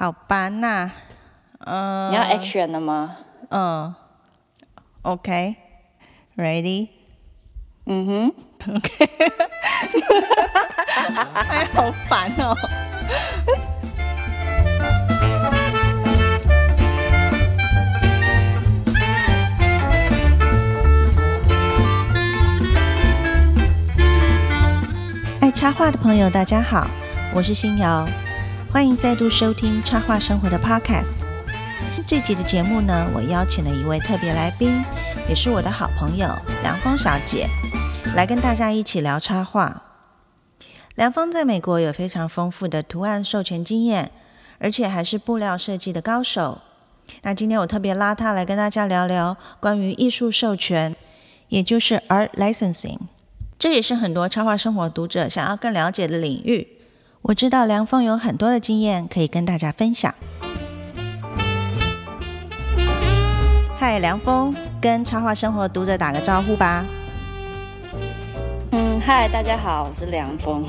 好吧，那嗯，你要 action 了吗？嗯，OK，ready，嗯哼，OK，哎，好烦哦。爱插画的朋友，大家好，我是新瑶，欢迎再度收听插画生活的 Podcast。这集的节目呢，我邀请了一位特别来宾，也是我的好朋友梁峰小姐，来跟大家一起聊插画。梁峰在美国有非常丰富的图案授权经验，而且还是布料设计的高手。那今天我特别拉他来跟大家聊聊关于艺术授权，也就是 art licensing。这也是很多插画生活读者想要更了解的领域。我知道梁峰有很多的经验可以跟大家分享。嗨，梁峰，跟插画生活读者打个招呼吧。嗯，嗨，大家好，我是梁峰。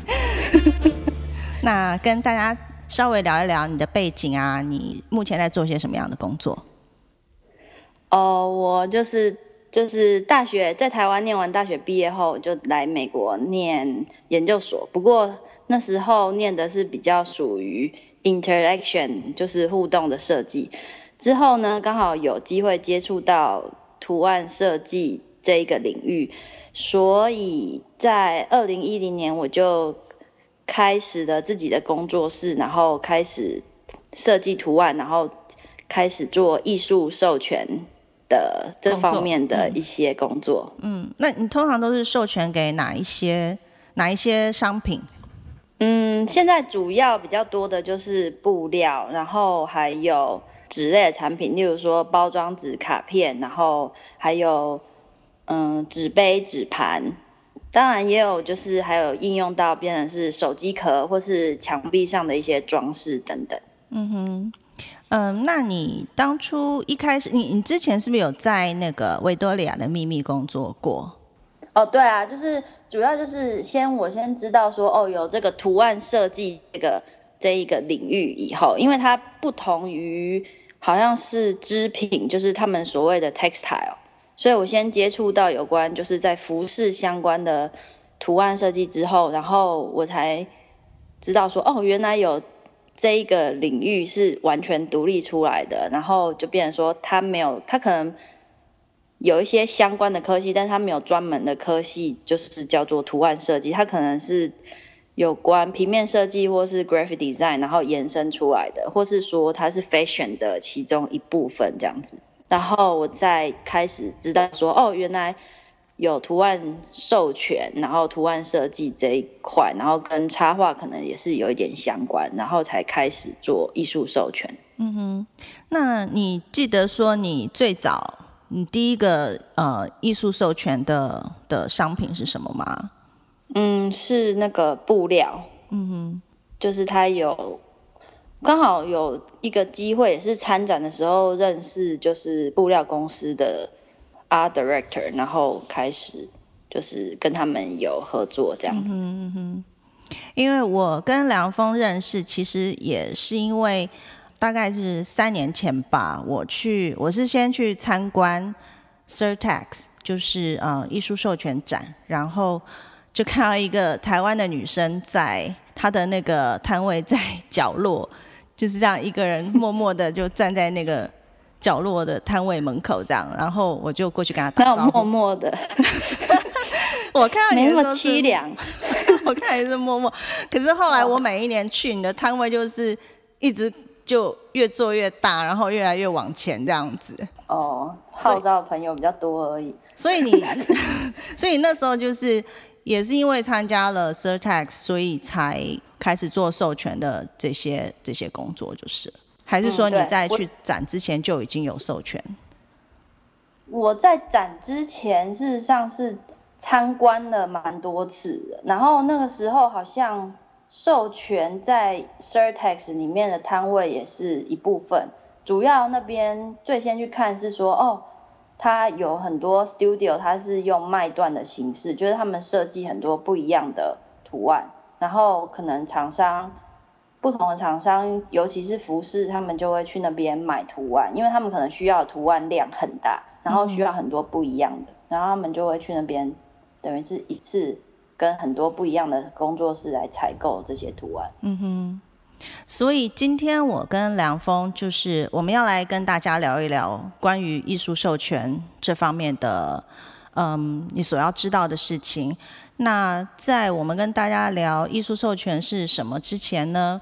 那跟大家稍微聊一聊你的背景啊，你目前在做些什么样的工作？哦，我就是就是大学在台湾念完大学毕业后，就来美国念研究所。不过那时候念的是比较属于 interaction，就是互动的设计。之后呢，刚好有机会接触到图案设计这一个领域，所以在二零一零年我就开始了自己的工作室，然后开始设计图案，然后开始做艺术授权的这方面的一些工作。嗯，那你通常都是授权给哪一些哪一些商品？嗯，现在主要比较多的就是布料，然后还有纸类的产品，例如说包装纸、卡片，然后还有嗯纸杯、纸盘，当然也有就是还有应用到变成是手机壳或是墙壁上的一些装饰等等。嗯，嗯那你当初一开始，你你之前是不是有在那个维多利亚的秘密工作过？哦，对啊，就是主要就是先我先知道说哦有这个图案设计这个这一个领域以后，因为它不同于好像是织品，就是他们所谓的 textile，所以我先接触到有关就是在服饰相关的图案设计之后，然后我才知道说哦原来有这一个领域是完全独立出来的，然后就变成说它没有它可能。有一些相关的科系，但是它没有专门的科系，就是叫做图案设计。它可能是有关平面设计或是 graphic design，然后延伸出来的，或是说它是 fashion 的其中一部分这样子。然后我再开始知道说，哦，原来有图案授权，然后图案设计这一块，然后跟插画可能也是有一点相关，然后才开始做艺术授权。嗯哼那你记得说你最早你第一个呃艺术授权的的商品是什么吗？嗯，是那个布料，嗯哼，就是它有刚好有一个机会，也是参展的时候认识，就是布料公司的 art director，然后开始就是跟他们有合作这样子。因为我跟梁峰认识，其实也是因为大概是三年前吧，我去我是先去参观 Surtax，就是呃艺术授权展，然后就看到一个台湾的女生在她的那个摊位在角落，就是这样一个人默默的就站在那个角落的摊位门口这样，然后我就过去跟他打招呼。默默的，我看到你没那么凄凉。我看也是默默。可是后来我每一年去，你的摊位就是一直就越做越大，然后越来越往前这样子。哦，号召的朋友比较多而已。所以你，所以那时候就是也是因为参加了 Surtax，所以才开始做授权的这些这些工作，就是。还是说你在去展之前就已经有授权？我在展之前，事实上是参观了蛮多次的，然后那个时候好像授权在 Certex 里面的摊位也是一部分，主要那边最先去看是说，哦，它有很多 studio，它是用卖断的形式，就是他们设计很多不一样的图案，然后可能厂商不同的厂商，尤其是服饰，他们就会去那边买图案，因为他们可能需要图案量很大，然后需要很多不一样的，然后他们就会去那边，等于是一次跟很多不一样的工作室来采购这些图案。嗯哼。所以今天我跟梁峰就是我们要来跟大家聊一聊关于艺术授权这方面的，嗯，你所要知道的事情。那在我们跟大家聊艺术授权是什么之前呢，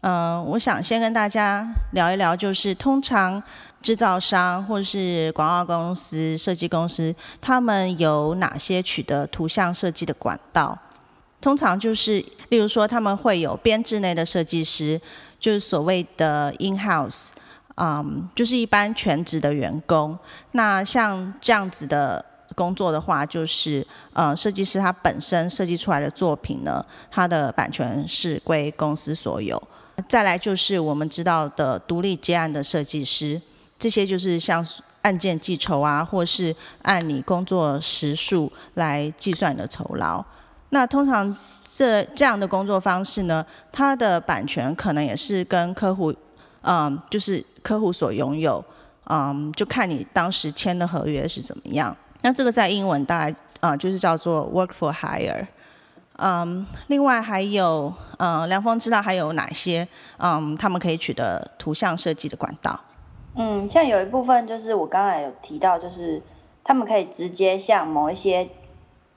嗯，我想先跟大家聊一聊，就是通常制造商或是广告公司、设计公司，他们有哪些取得图像设计的管道？通常就是，例如说他们会有编制内的设计师，就是所谓的 in house，嗯，就是一般全职的员工。那像这样子的。工作的话，就是呃，设计师他本身设计出来的作品呢，它的版权是归公司所有。再来就是我们知道的独立接案的设计师，这些就是像案件计酬啊，或是按你工作时数来计算的酬劳。那通常这这样的工作方式呢，它的版权可能也是跟客户，嗯，就是客户所拥有，嗯，就看你当时签的合约是怎么样。那这个在英文大概啊就是叫做 work for hire，嗯，另外还有嗯，梁峰知道还有哪些嗯，他们可以取得图像设计的管道？嗯，像有一部分就是我刚才有提到，就是他们可以直接向某一些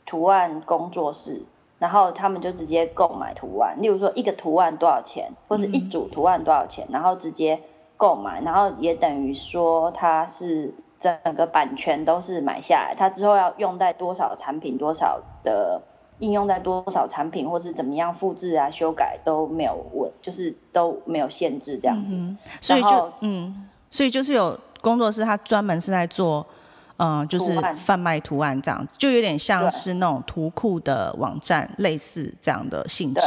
图案工作室，然后他们就直接购买图案，例如说一个图案多少钱，或是一组图案多少钱，然后直接购买，然后也等于说它是。整个版权都是买下来，它之后要用在多少产品、多少的应用在多少产品，或是怎么样复制啊、修改都没有问，就是都没有限制这样子。所以就嗯，所以就是有工作室，它专门是在做嗯，就是贩卖图案这样子，就有点像是那种图库的网站，类似这样的性质。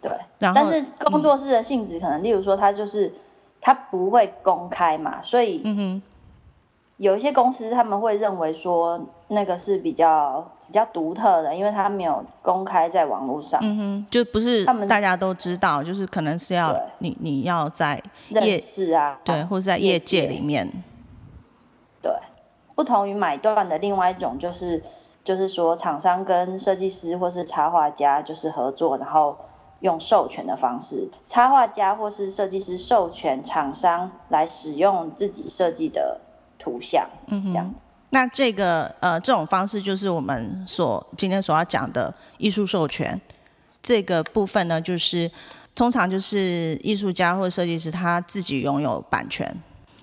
对，然后但是工作室的性质可能，例如说它就是它不会公开嘛，所以嗯哼。有一些公司他们会认为说那个是比较比较独特的，因为它没有公开在网络上，嗯哼，就不是他们大家都知道，就是可能是要你你要在认识啊，对，或者在业界里面，对，不同于买断的另外一种就是就是说厂商跟设计师或是插画家就是合作，然后用授权的方式，插画家或是设计师授权厂商来使用自己设计的。图像，嗯，这样。那这个呃，这种方式就是我们所今天所要讲的艺术授权这个部分呢，就是通常就是艺术家或者设计师他自己拥有版权。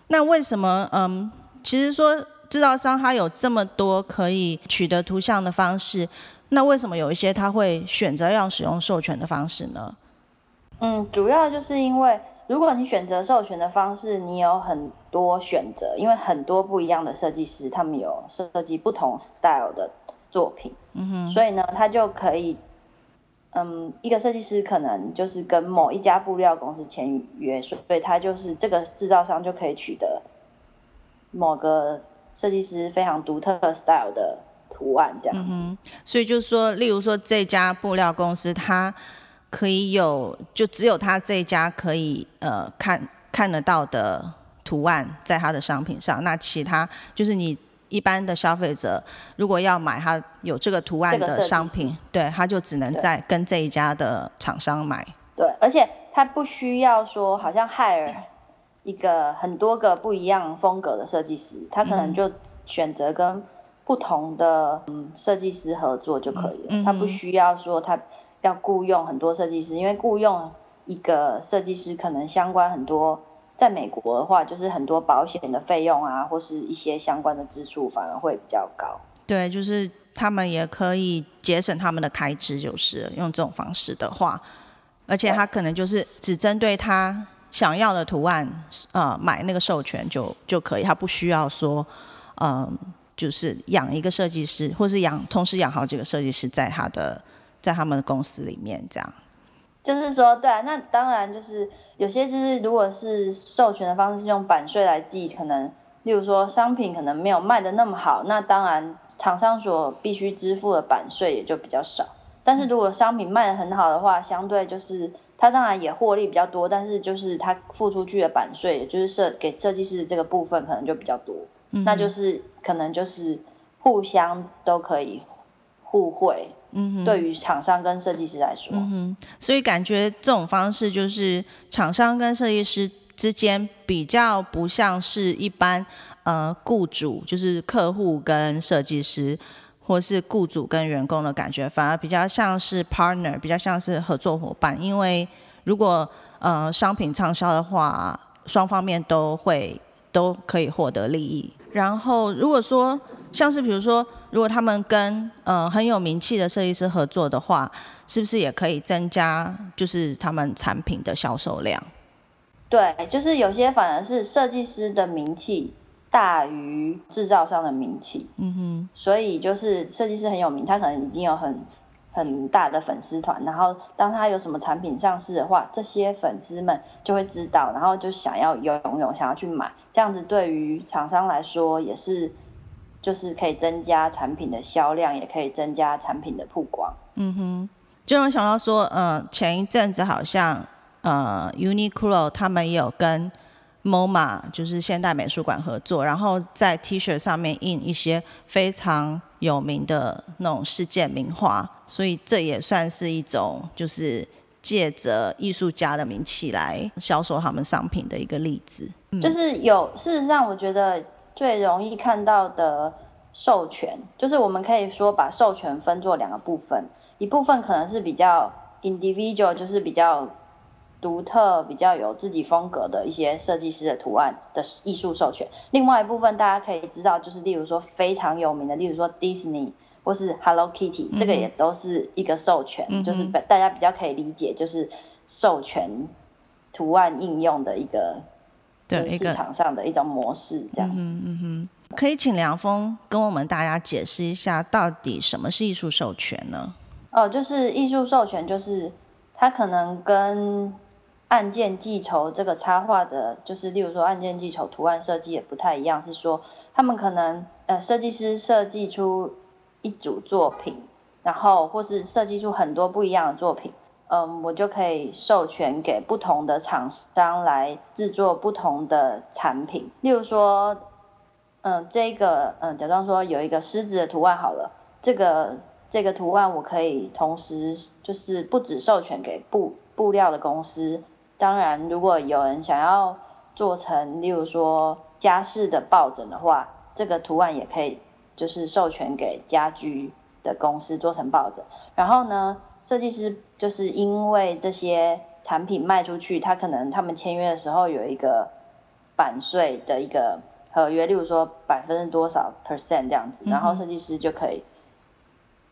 那为什么嗯，其实说制造商他有这么多可以取得图像的方式，那为什么有一些他会选择要使用授权的方式呢？嗯，主要就是因为。如果你选择授权的方式，你有很多选择，因为很多不一样的设计师，他们有设计不同 style 的作品，嗯哼，所以呢，他就可以，嗯，一个设计师可能就是跟某一家布料公司签约，所以他就是这个制造商就可以取得某个设计师非常独特 style 的图案，这样子。所以就是说，例如说这家布料公司，它可以有，就只有他这一家可以呃看看得到的图案在他的商品上。那其他就是你一般的消费者，如果要买他有这个图案的商品，对，他就只能在跟这一家的厂商买。对，而且他不需要说好像 hire 一个很多个不一样风格的设计师，他可能就选择跟不同的嗯设计师合作就可以了。他不需要说他。要雇佣很多设计师，因为雇佣一个设计师可能相关很多，在美国的话，就是很多保险的费用啊，或是一些相关的支出反而会比较高。对，就是他们也可以节省他们的开支，就是用这种方式的话，而且他可能就是只针对他想要的图案，呃，买那个授权就就可以，他不需要说，嗯，就是养一个设计师，或是养同时养好几个设计师在他的。在他们的公司里面，这样，就是说，对啊，那当然就是有些就是，如果是授权的方式是用版税来计，可能，例如说商品可能没有卖的那么好，那当然厂商所必须支付的版税也就比较少。但是如果商品卖的很好的话，相对就是他当然也获利比较多，但是就是他付出去的版税，也就是设给设计师这个部分可能就比较多，那就是可能就是互相都可以互惠。嗯，对于厂商跟设计师来说，嗯哼，所以感觉这种方式就是厂商跟设计师之间比较不像是一般呃雇主，就是客户跟设计师，或是雇主跟员工的感觉，反而比较像是 partner，比较像是合作伙伴。因为如果呃商品畅销的话，双方面都会都可以获得利益。然后如果说像是比如说。如果他们跟呃很有名气的设计师合作的话，是不是也可以增加就是他们产品的销售量？对，就是有些反而是设计师的名气大于制造商的名气。嗯哼。所以就是设计师很有名，他可能已经有很很大的粉丝团，然后当他有什么产品上市的话，这些粉丝们就会知道，然后就想要拥有，想要去买。这样子对于厂商来说也是。就是可以增加产品的销量，也可以增加产品的曝光。嗯哼，就让我想到说，呃，前一阵子好像呃，Uniqlo 他们也有跟 MoMA 就是现代美术馆合作，然后在 T 恤上面印一些非常有名的那种世界名画，所以这也算是一种就是借着艺术家的名气来销售他们商品的一个例子。就是有，事实上我觉得。最容易看到的授权，就是我们可以说把授权分作两个部分，一部分可能是比较 individual，就是比较独特、比较有自己风格的一些设计师的图案的艺术授权。另外一部分大家可以知道，就是例如说非常有名的，例如说 Disney 或是 Hello Kitty，这个也都是一个授权，就是大家比较可以理解，就是授权图案应用的一个。对市场上的一种模式，这样子。嗯哼，可以请梁峰跟我们大家解释一下，到底什么是艺术授权呢？哦，就是艺术授权，就是它可能跟案件计酬这个插画的，就是例如说案件计酬图案设计也不太一样，是说他们可能呃设计师设计出一组作品，然后或是设计出很多不一样的作品。嗯，我就可以授权给不同的厂商来制作不同的产品。例如说，嗯，这个，嗯，假装说有一个狮子的图案好了，这个这个图案我可以同时就是不止授权给布布料的公司。当然，如果有人想要做成，例如说家饰的抱枕的话，这个图案也可以就是授权给家居。的公司做成抱枕，然后呢，设计师就是因为这些产品卖出去，他可能他们签约的时候有一个版税的一个合约，例如说百分之多少 percent 这样子，然后设计师就可以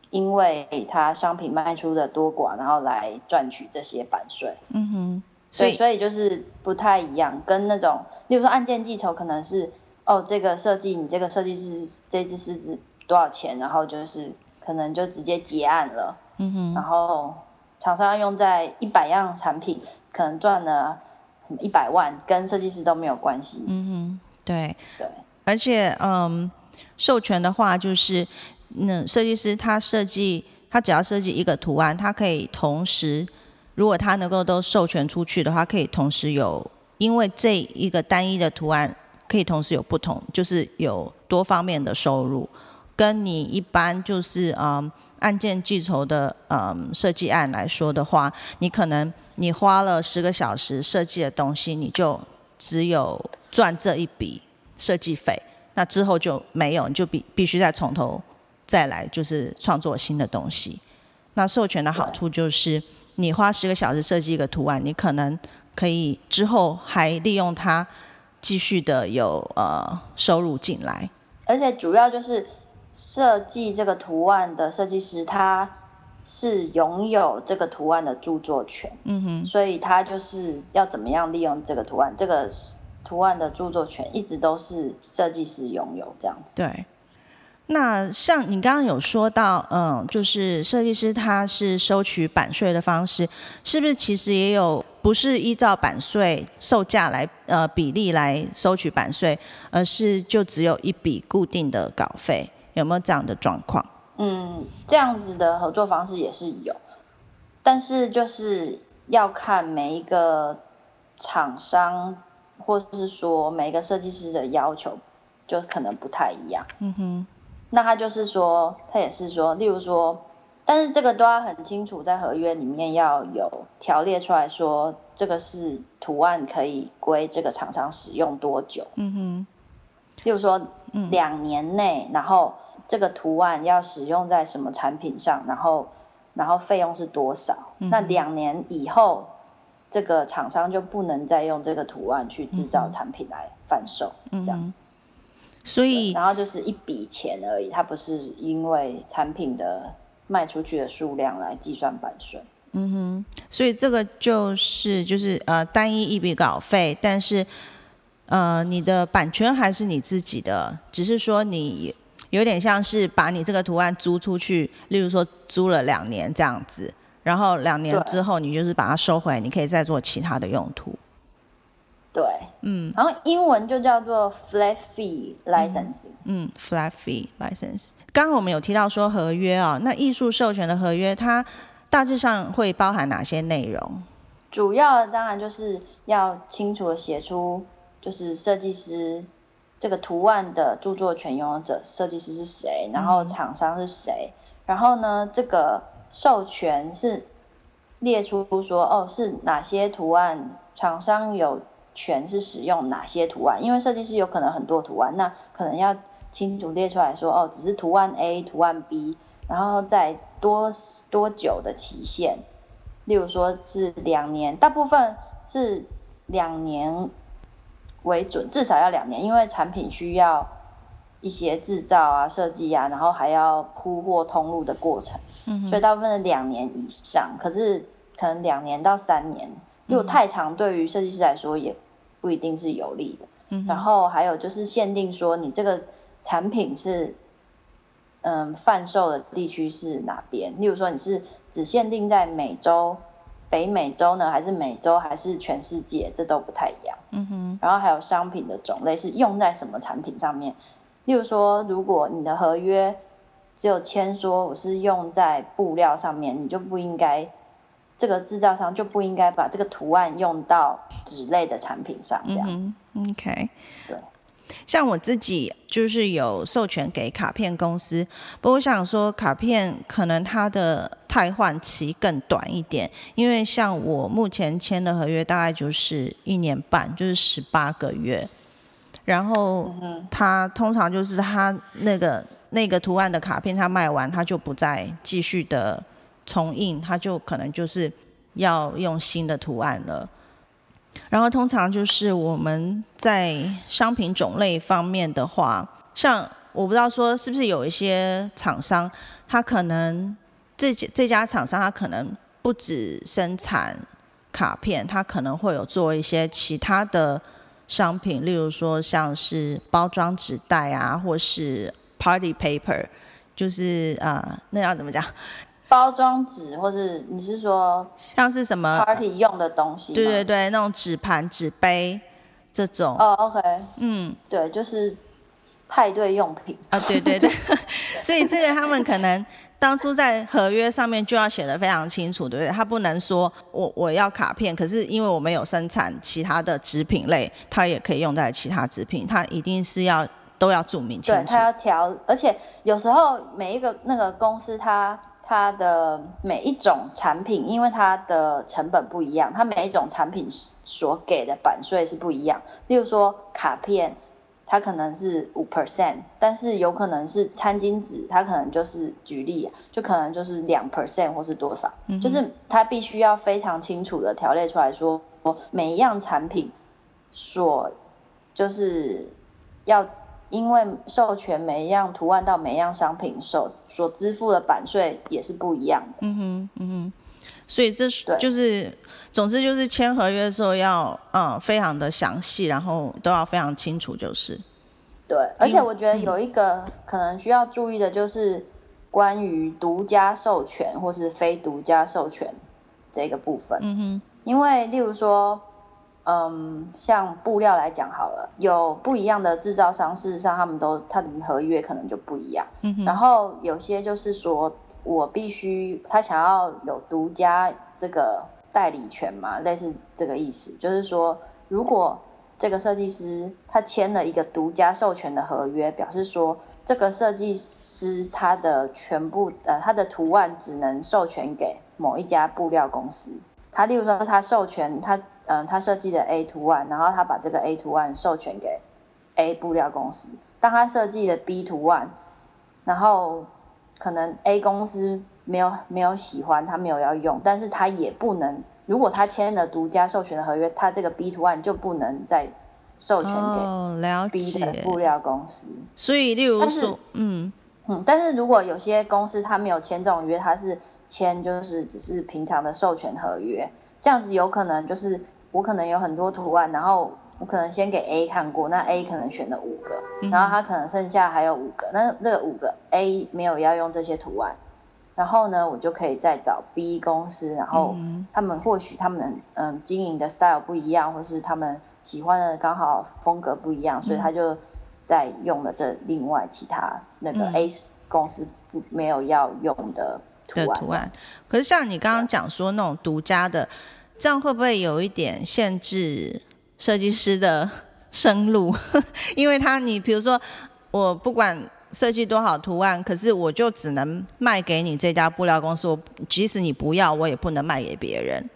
因为他商品卖出的多寡，然后来赚取这些版税。嗯哼，所以所以就是不太一样，跟那种例如说案件计酬可能是哦，这个设计你这个设计师这只狮子多少钱，然后就是。可能就直接结案了，嗯哼，然后厂商用在一百样产品，可能赚了一百万，跟设计师都没有关系，嗯哼，对对，而且嗯，授权的话就是，那设计师他设计，他只要设计一个图案，他可以同时，如果他能够都授权出去的话，可以同时有，因为这一个单一的图案可以同时有不同，就是有多方面的收入。跟你一般就是嗯案件计酬的嗯设计案来说的话，你可能你花了十个小时设计的东西，你就只有赚这一笔设计费，那之后就没有，你就必必须再从头再来，就是创作新的东西。那授权的好处就是，你花十个小时设计一个图案，你可能可以之后还利用它继续的有呃收入进来，而且主要就是。设计这个图案的设计师，他是拥有这个图案的著作权，嗯哼，所以他就是要怎么样利用这个图案，这个图案的著作权一直都是设计师拥有这样子。对，那像你刚刚有说到，嗯，就是设计师他是收取版税的方式，是不是其实也有不是依照版税售价来呃比例来收取版税，而是就只有一笔固定的稿费？有没有这样的状况？嗯，这样子的合作方式也是有，但是就是要看每一个厂商，或是说每一个设计师的要求，就可能不太一样。嗯哼，那他就是说，他也是说，例如说，但是这个都要很清楚，在合约里面要有条列出来说，这个是图案可以归这个厂商使用多久。嗯哼，例如说，两年内，然后这个图案要使用在什么产品上，然后。然后费用是多少？那两年以后，这个厂商就不能再用这个图案去制造产品来贩售，这样子。所以，然后就是一笔钱而已，它不是因为产品的卖出去的数量来计算版税。嗯哼，所以这个就是就是呃单一一笔稿费，但是呃你的版权还是你自己的，只是说你。有点像是把你这个图案租出去，例如说租了两年这样子，然后两年之后你就是把它收回来，你可以再做其他的用途。对，嗯，然后英文就叫做 flat fee license。嗯，flat fee license。刚刚我们有提到说合约啊，那艺术授权的合约它大致上会包含哪些内容？主要当然就是要清楚的写出，就是设计师。这个图案的著作权拥有者设计师是谁？然后厂商是谁？然后呢，这个授权是列出说，哦，是哪些图案厂商有权是使用哪些图案？因为设计师有可能很多图案，那可能要清楚列出来说，哦，只是图案 A、图案 B，然后在多多久的期限？例如说是两年，大部分是两年。为准，至少要两年，因为产品需要一些制造啊、设计啊，然后还要铺货通路的过程，所以大部分是两年以上。可是可能两年到三年，如果太长，对于设计师来说也不一定是有利的。然后还有就是限定说，你这个产品是嗯贩售的地区是哪边？例如说你是只限定在美洲。北美洲呢，还是美洲，还是全世界，这都不太一样。嗯哼。然后还有商品的种类是用在什么产品上面？例如说，如果你的合约只有签说我是用在布料上面，你就不应该，这个制造商就不应该把这个图案用到纸类的产品上。这样。OK。对。像我自己就是有授权给卡片公司，不过我想说卡片可能它的汰换期更短一点，因为像我目前签的合约大概就是一年半，就是十八个月，然后它通常就是它那个那个图案的卡片它卖完，它就不再继续的重印，它就可能就是要用新的图案了。然后通常就是我们在商品种类方面的话，像我不知道说是不是有一些厂商，他可能这这家厂商他可能不止生产卡片，他可能会有做一些其他的商品，例如说像是包装纸袋啊，或是 party paper，就是啊，那要怎么讲？包装纸，或是你是说像是什么 party 用的东西？对对对，那种纸盘、纸杯这种。哦，OK，嗯，对，就是派对用品啊，对对对。所以这个他们可能当初在合约上面就要写的非常清楚，对不对？他不能说我我要卡片，可是因为我们有生产其他的纸品类，它也可以用在其他纸品，它一定是要都要注明清楚。对，它要调，而且有时候每一个那个公司它。它的每一种产品，因为它的成本不一样，它每一种产品所给的版税是不一样。例如说卡片，它可能是五 percent，但是有可能是餐巾纸，它可能就是举例，就可能就是两 percent 或是多少，就是它必须要非常清楚的条列出来说，每一样产品所就是要。因为授权每一样图案到每一样商品所所支付的版税也是不一样的。嗯哼，嗯哼，所以这是就是，总之就是签合约的时候要嗯非常的详细，然后都要非常清楚，就是。对，而且我觉得有一个可能需要注意的就是关于独家授权或是非独家授权这个部分。嗯哼，因为例如说。嗯，像布料来讲好了，有不一样的制造商，事实上他们都他的合约可能就不一样。嗯然后有些就是说我必须他想要有独家这个代理权嘛，类似这个意思，就是说，如果这个设计师他签了一个独家授权的合约，表示说这个设计师他的全部呃他的图案只能授权给某一家布料公司。他例如说他授权他嗯他设计的 A 图案，然后他把这个 A 图案授权给 A 布料公司。当他设计的 B 图案，然后可能 A 公司没有没有喜欢，他没有要用，但是他也不能。如果他签了独家授权的合约，他这个 B 图案就不能再授权给 B 的布料公司。所以，例如说，嗯嗯，但是如果有些公司他没有签这种约，他是签就是只是平常的授权合约，这样子有可能就是我可能有很多图案，然后我可能先给 A 看过，那 A 可能选了五个，然后他可能剩下还有五个，那这个五个 A 没有要用这些图案。然后呢，我就可以再找 B 公司，然后他们或许他们嗯经营的 style 不一样，或是他们喜欢的刚好风格不一样，所以他就在用了这另外其他那个 A 公司不没有要用的图案。可是像你刚刚讲说那种独家的，这样会不会有一点限制设计师的生路？因为他你比如说我不管。设计多少图案，可是我就只能卖给你这家布料公司。我即使你不要，我也不能卖给别人。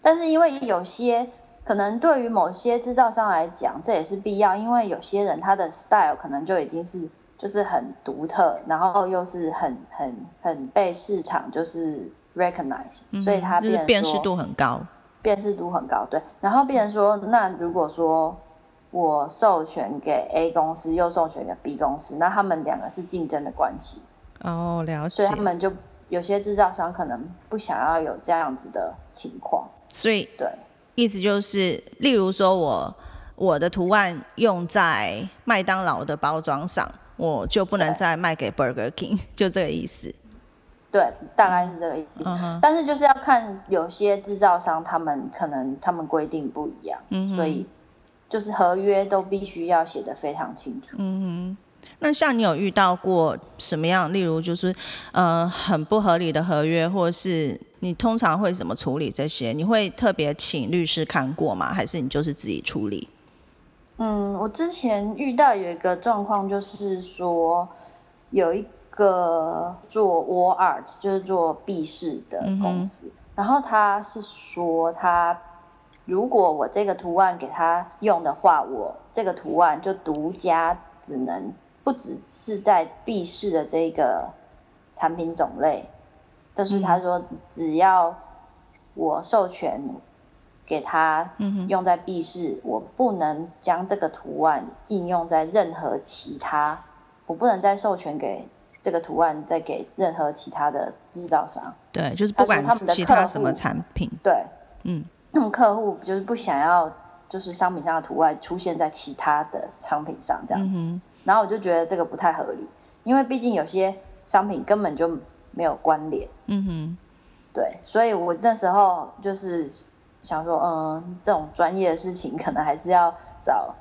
但是因为有些可能对于某些制造商来讲，这也是必要，因为有些人他的 style 可能就已经是就是很独特，然后又是很很很被市场就是 recognize，所以它变辨识度很高，辨识度很高。对，然后变成说，那如果说。我授权给 A 公司，又授权给 B 公司，那他们两个是竞争的关系。哦，了解。所以他们就有些制造商可能不想要有这样子的情况。所以，对，意思就是，例如说我我的图案用在麦当劳的包装上，我就不能再卖给 Burger King，就这个意思。对，大概是这个意思。但是就是要看有些制造商，他们可能他们规定不一样，所以。就是合约都必须要写的非常清楚。嗯哼，那像你有遇到过什么样？例如就是呃很不合理的合约，或者是你通常会怎么处理这些？你会特别请律师看过吗？还是你就是自己处理？嗯，我之前遇到有一个状况，就是说有一个做 wall art，就是做壁饰的公司，然后他是说他。如果我这个图案给他用的话，我这个图案就独家只能不只是在 B 市的这个产品种类，就是他说只要我授权给他用在 B 市，我不能将这个图案应用在任何其他，我不能再授权给这个图案再给任何其他的制造商。对，就是不管他们的其他什么产品。对，嗯。客户就是不想要，就是商品上的图案出现在其他的商品上这样子，然后我就觉得这个不太合理，因为毕竟有些商品根本就没有关联。嗯哼，对，所以我那时候就是想说，嗯，这种专业的事情可能还是要找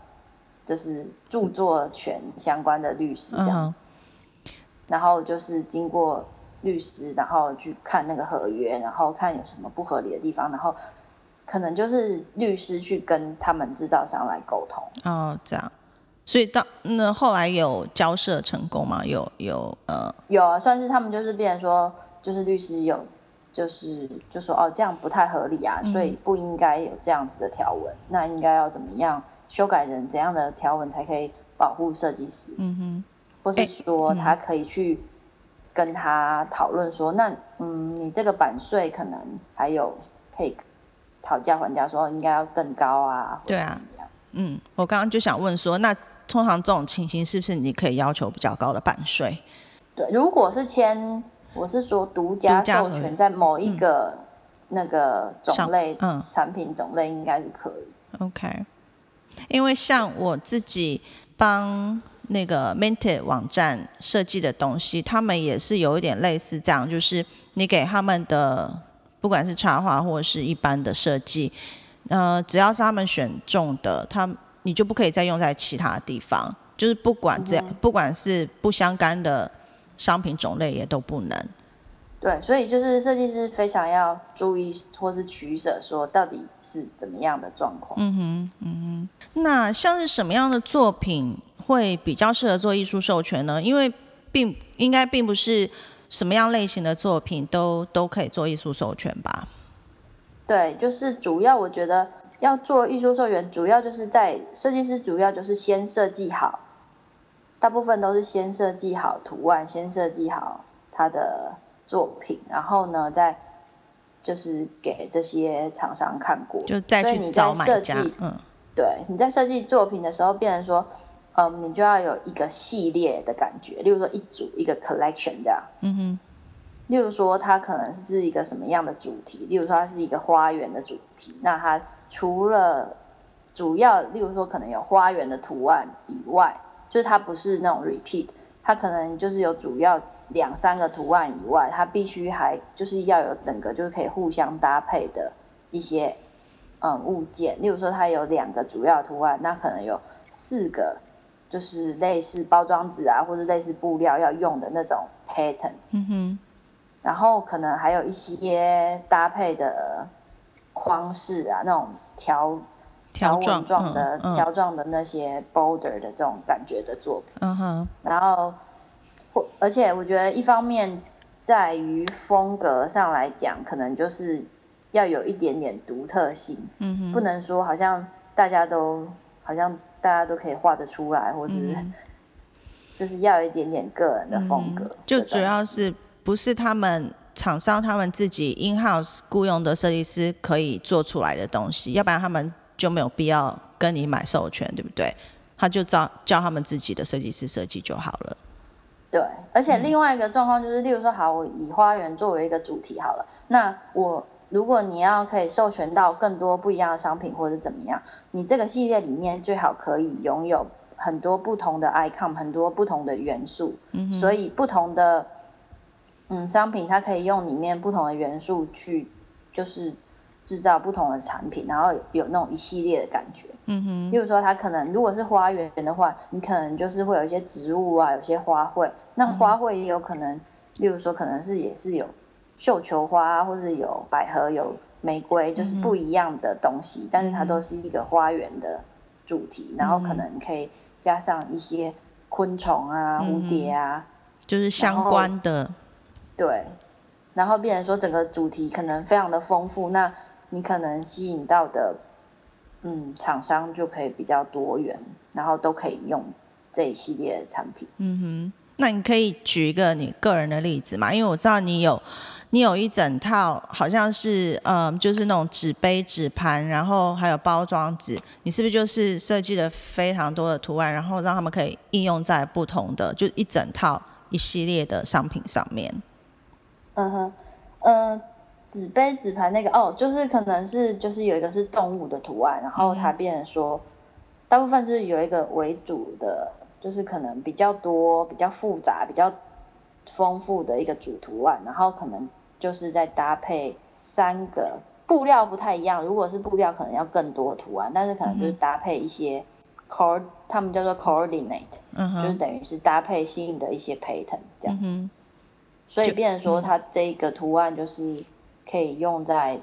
就是著作权相关的律师这样子，然后就是经过律师，然后去看那个合约，然后看有什么不合理的地方，然后。可能就是律师去跟他们制造商来沟通哦，这样，所以到那后来有交涉成功吗？有有呃，有啊，算是他们就是变成说，就是律师有就是就说哦，这样不太合理啊，所以不应该有这样子的条文，那应该要怎么样修改人怎样的条文才可以保护设计师？嗯哼，或是说他可以去跟他讨论说，那嗯，你这个版税可能还有可以。讨价还价说应该要更高啊，对啊，嗯，我刚刚就想问说，那通常这种情形是不是你可以要求比较高的版税？对，如果是签，我是说独家授权在某一个那个种类，嗯，产品种类应该是可以。OK，因为像我自己帮那个 Minted 网站设计的东西，他们也是有一点类似这样，就是你给他们的。不管是插画或者是一般的设计，呃，只要是他们选中的，他你就不可以再用在其他地方。就是不管这样，不管是不相干的商品种类，也都不能。对，所以就是设计师非常要注意或是取舍，说到底是怎么样的状况。嗯哼，嗯哼。那像是什么样的作品会比较适合做艺术授权呢？因为并应该并不是什么样类型的作品都都可以做艺术授权吧？对，就是主要我觉得要做艺术授权，主要就是在设计师主要就是先设计好，大部分都是先设计好图案，先设计好他的。作品，然后呢，再就是给这些厂商看过，就再去找买家。嗯，对，你在设计作品的时候，变成说，嗯，你就要有一个系列的感觉，例如说一组一个 collection 这样。嗯哼。例如说，它可能是一个什么样的主题？例如说，它是一个花园的主题，那它除了主要，例如说可能有花园的图案以外，就是它不是那种 repeat，它可能就是有主要。两三个图案以外，它必须还就是要有整个就是可以互相搭配的一些嗯物件。例如说，它有两个主要图案，那可能有四个就是类似包装纸啊，或者类似布料要用的那种 pattern。嗯哼。然后可能还有一些搭配的框式啊，那种条条纹状的条状的那些 border 的这种感觉的作品。嗯哼。然后。而且我觉得一方面在于风格上来讲，可能就是要有一点点独特性，嗯哼，不能说好像大家都好像大家都可以画得出来，或是 就是要有一点点个人的风格。就主要是不是他们厂商他们自己 in house 雇佣的设计师可以做出来的东西，要不然他们就没有必要跟你买授权，对不对？他就照叫他们自己的设计师设计就好了。对，而且另外一个状况就是，例如说，好，我以花园作为一个主题好了，那我如果你要可以授权到更多不一样的商品或者怎么样，你这个系列里面最好可以拥有很多不同的 icon，很多不同的元素，嗯所以不同的嗯商品它可以用里面不同的元素去就是。制造不同的产品，然后有那种一系列的感觉。嗯哼。例如说，它可能如果是花园的话，你可能就是会有一些植物啊，有些花卉。那花卉也有可能，例如说，可能是也是有绣球花，或者有百合、有玫瑰，就是不一样的东西。但是它都是一个花园的主题，然后可能可以加上一些昆虫啊、蝴蝶啊，就是相关的。对。然后变成说，整个主题可能非常的丰富。那你可能吸引到的，嗯，厂商就可以比较多元，然后都可以用这一系列的产品。嗯哼，那你可以举一个你个人的例子嘛？因为我知道你有，你有一整套，好像是，嗯，就是那种纸杯、纸盘，然后还有包装纸，你是不是就是设计了非常多的图案，然后让他们可以应用在不同的，就一整套一系列的商品上面？嗯哼，嗯。纸杯、纸盘那个哦，就是可能是就是有一个是动物的图案，然后它变成说，大部分就是有一个为主的，就是可能比较多、比较复杂、比较丰富的一个主图案，然后可能就是在搭配三个布料不太一样，如果是布料可能要更多图案，但是可能就是搭配一些 cord，他们叫做 coordinate，就是等于是搭配新的一些 pattern 这样子，所以变成说它这个图案就是。可以用在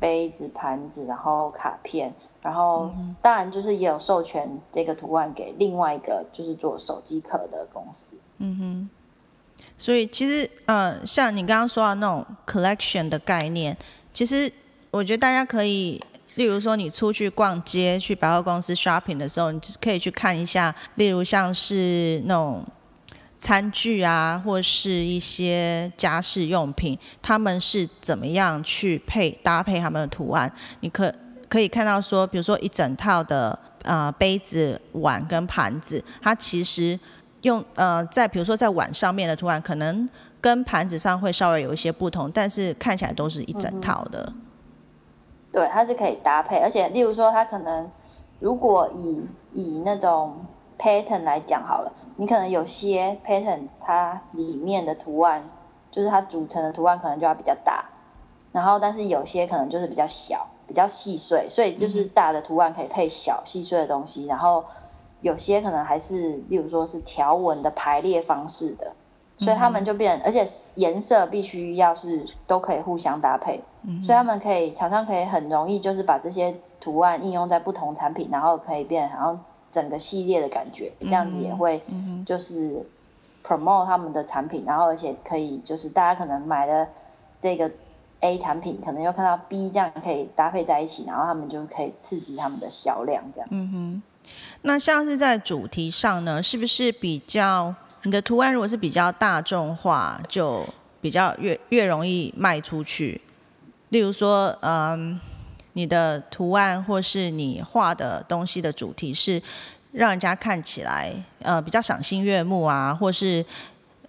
杯子、盘子，然后卡片，然后当然就是也有授权这个图案给另外一个就是做手机壳的公司。嗯哼。所以其实呃，像你刚刚说的那种 collection 的概念，其实我觉得大家可以，例如说你出去逛街、去百货公司 shopping 的时候，你可以去看一下，例如像是那种。餐具啊，或是一些家饰用品，他们是怎么样去配搭配他们的图案？你可可以看到说，比如说一整套的呃杯子、碗跟盘子，它其实用呃在比如说在碗上面的图案，可能跟盘子上会稍微有一些不同，但是看起来都是一整套的。对，它是可以搭配，而且例如说，它可能如果以以那种。pattern 来讲好了，你可能有些 pattern 它里面的图案，就是它组成的图案可能就要比较大，然后但是有些可能就是比较小，比较细碎，所以就是大的图案可以配小细碎的东西，然后有些可能还是例如说是条纹的排列方式的，所以他们就变，而且颜色必须要是都可以互相搭配，所以他们可以厂商可以很容易就是把这些图案应用在不同产品，然后可以变，然后整个系列的感觉，这样子也会就是 promote 他们的产品，然后而且可以就是大家可能买的这个 A 产品，可能又看到 B 这样可以搭配在一起，然后他们就可以刺激他们的销量这样子。那像是在主题上呢，是不是比较？你的图案如果是比较大众化，就比较越越容易卖出去。例如说，嗯，你的图案或是你画的东西的主题是让人家看起来呃比较赏心悦目啊，或是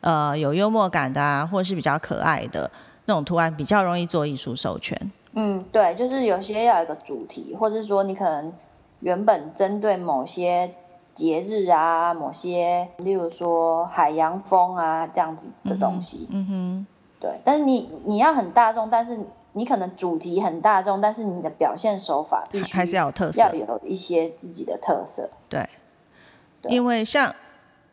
呃有幽默感的啊，或是比较可爱的那种图案，比较容易做艺术授权。嗯，对，就是有些要有一个主题，或者是说你可能原本针对某些。节日啊，某些，例如说海洋风啊这样子的东西，嗯哼，对。但是你你要很大众，但是你可能主题很大众，但是你的表现手法必须还是要有特色，要有一些自己的特色。对，因为像，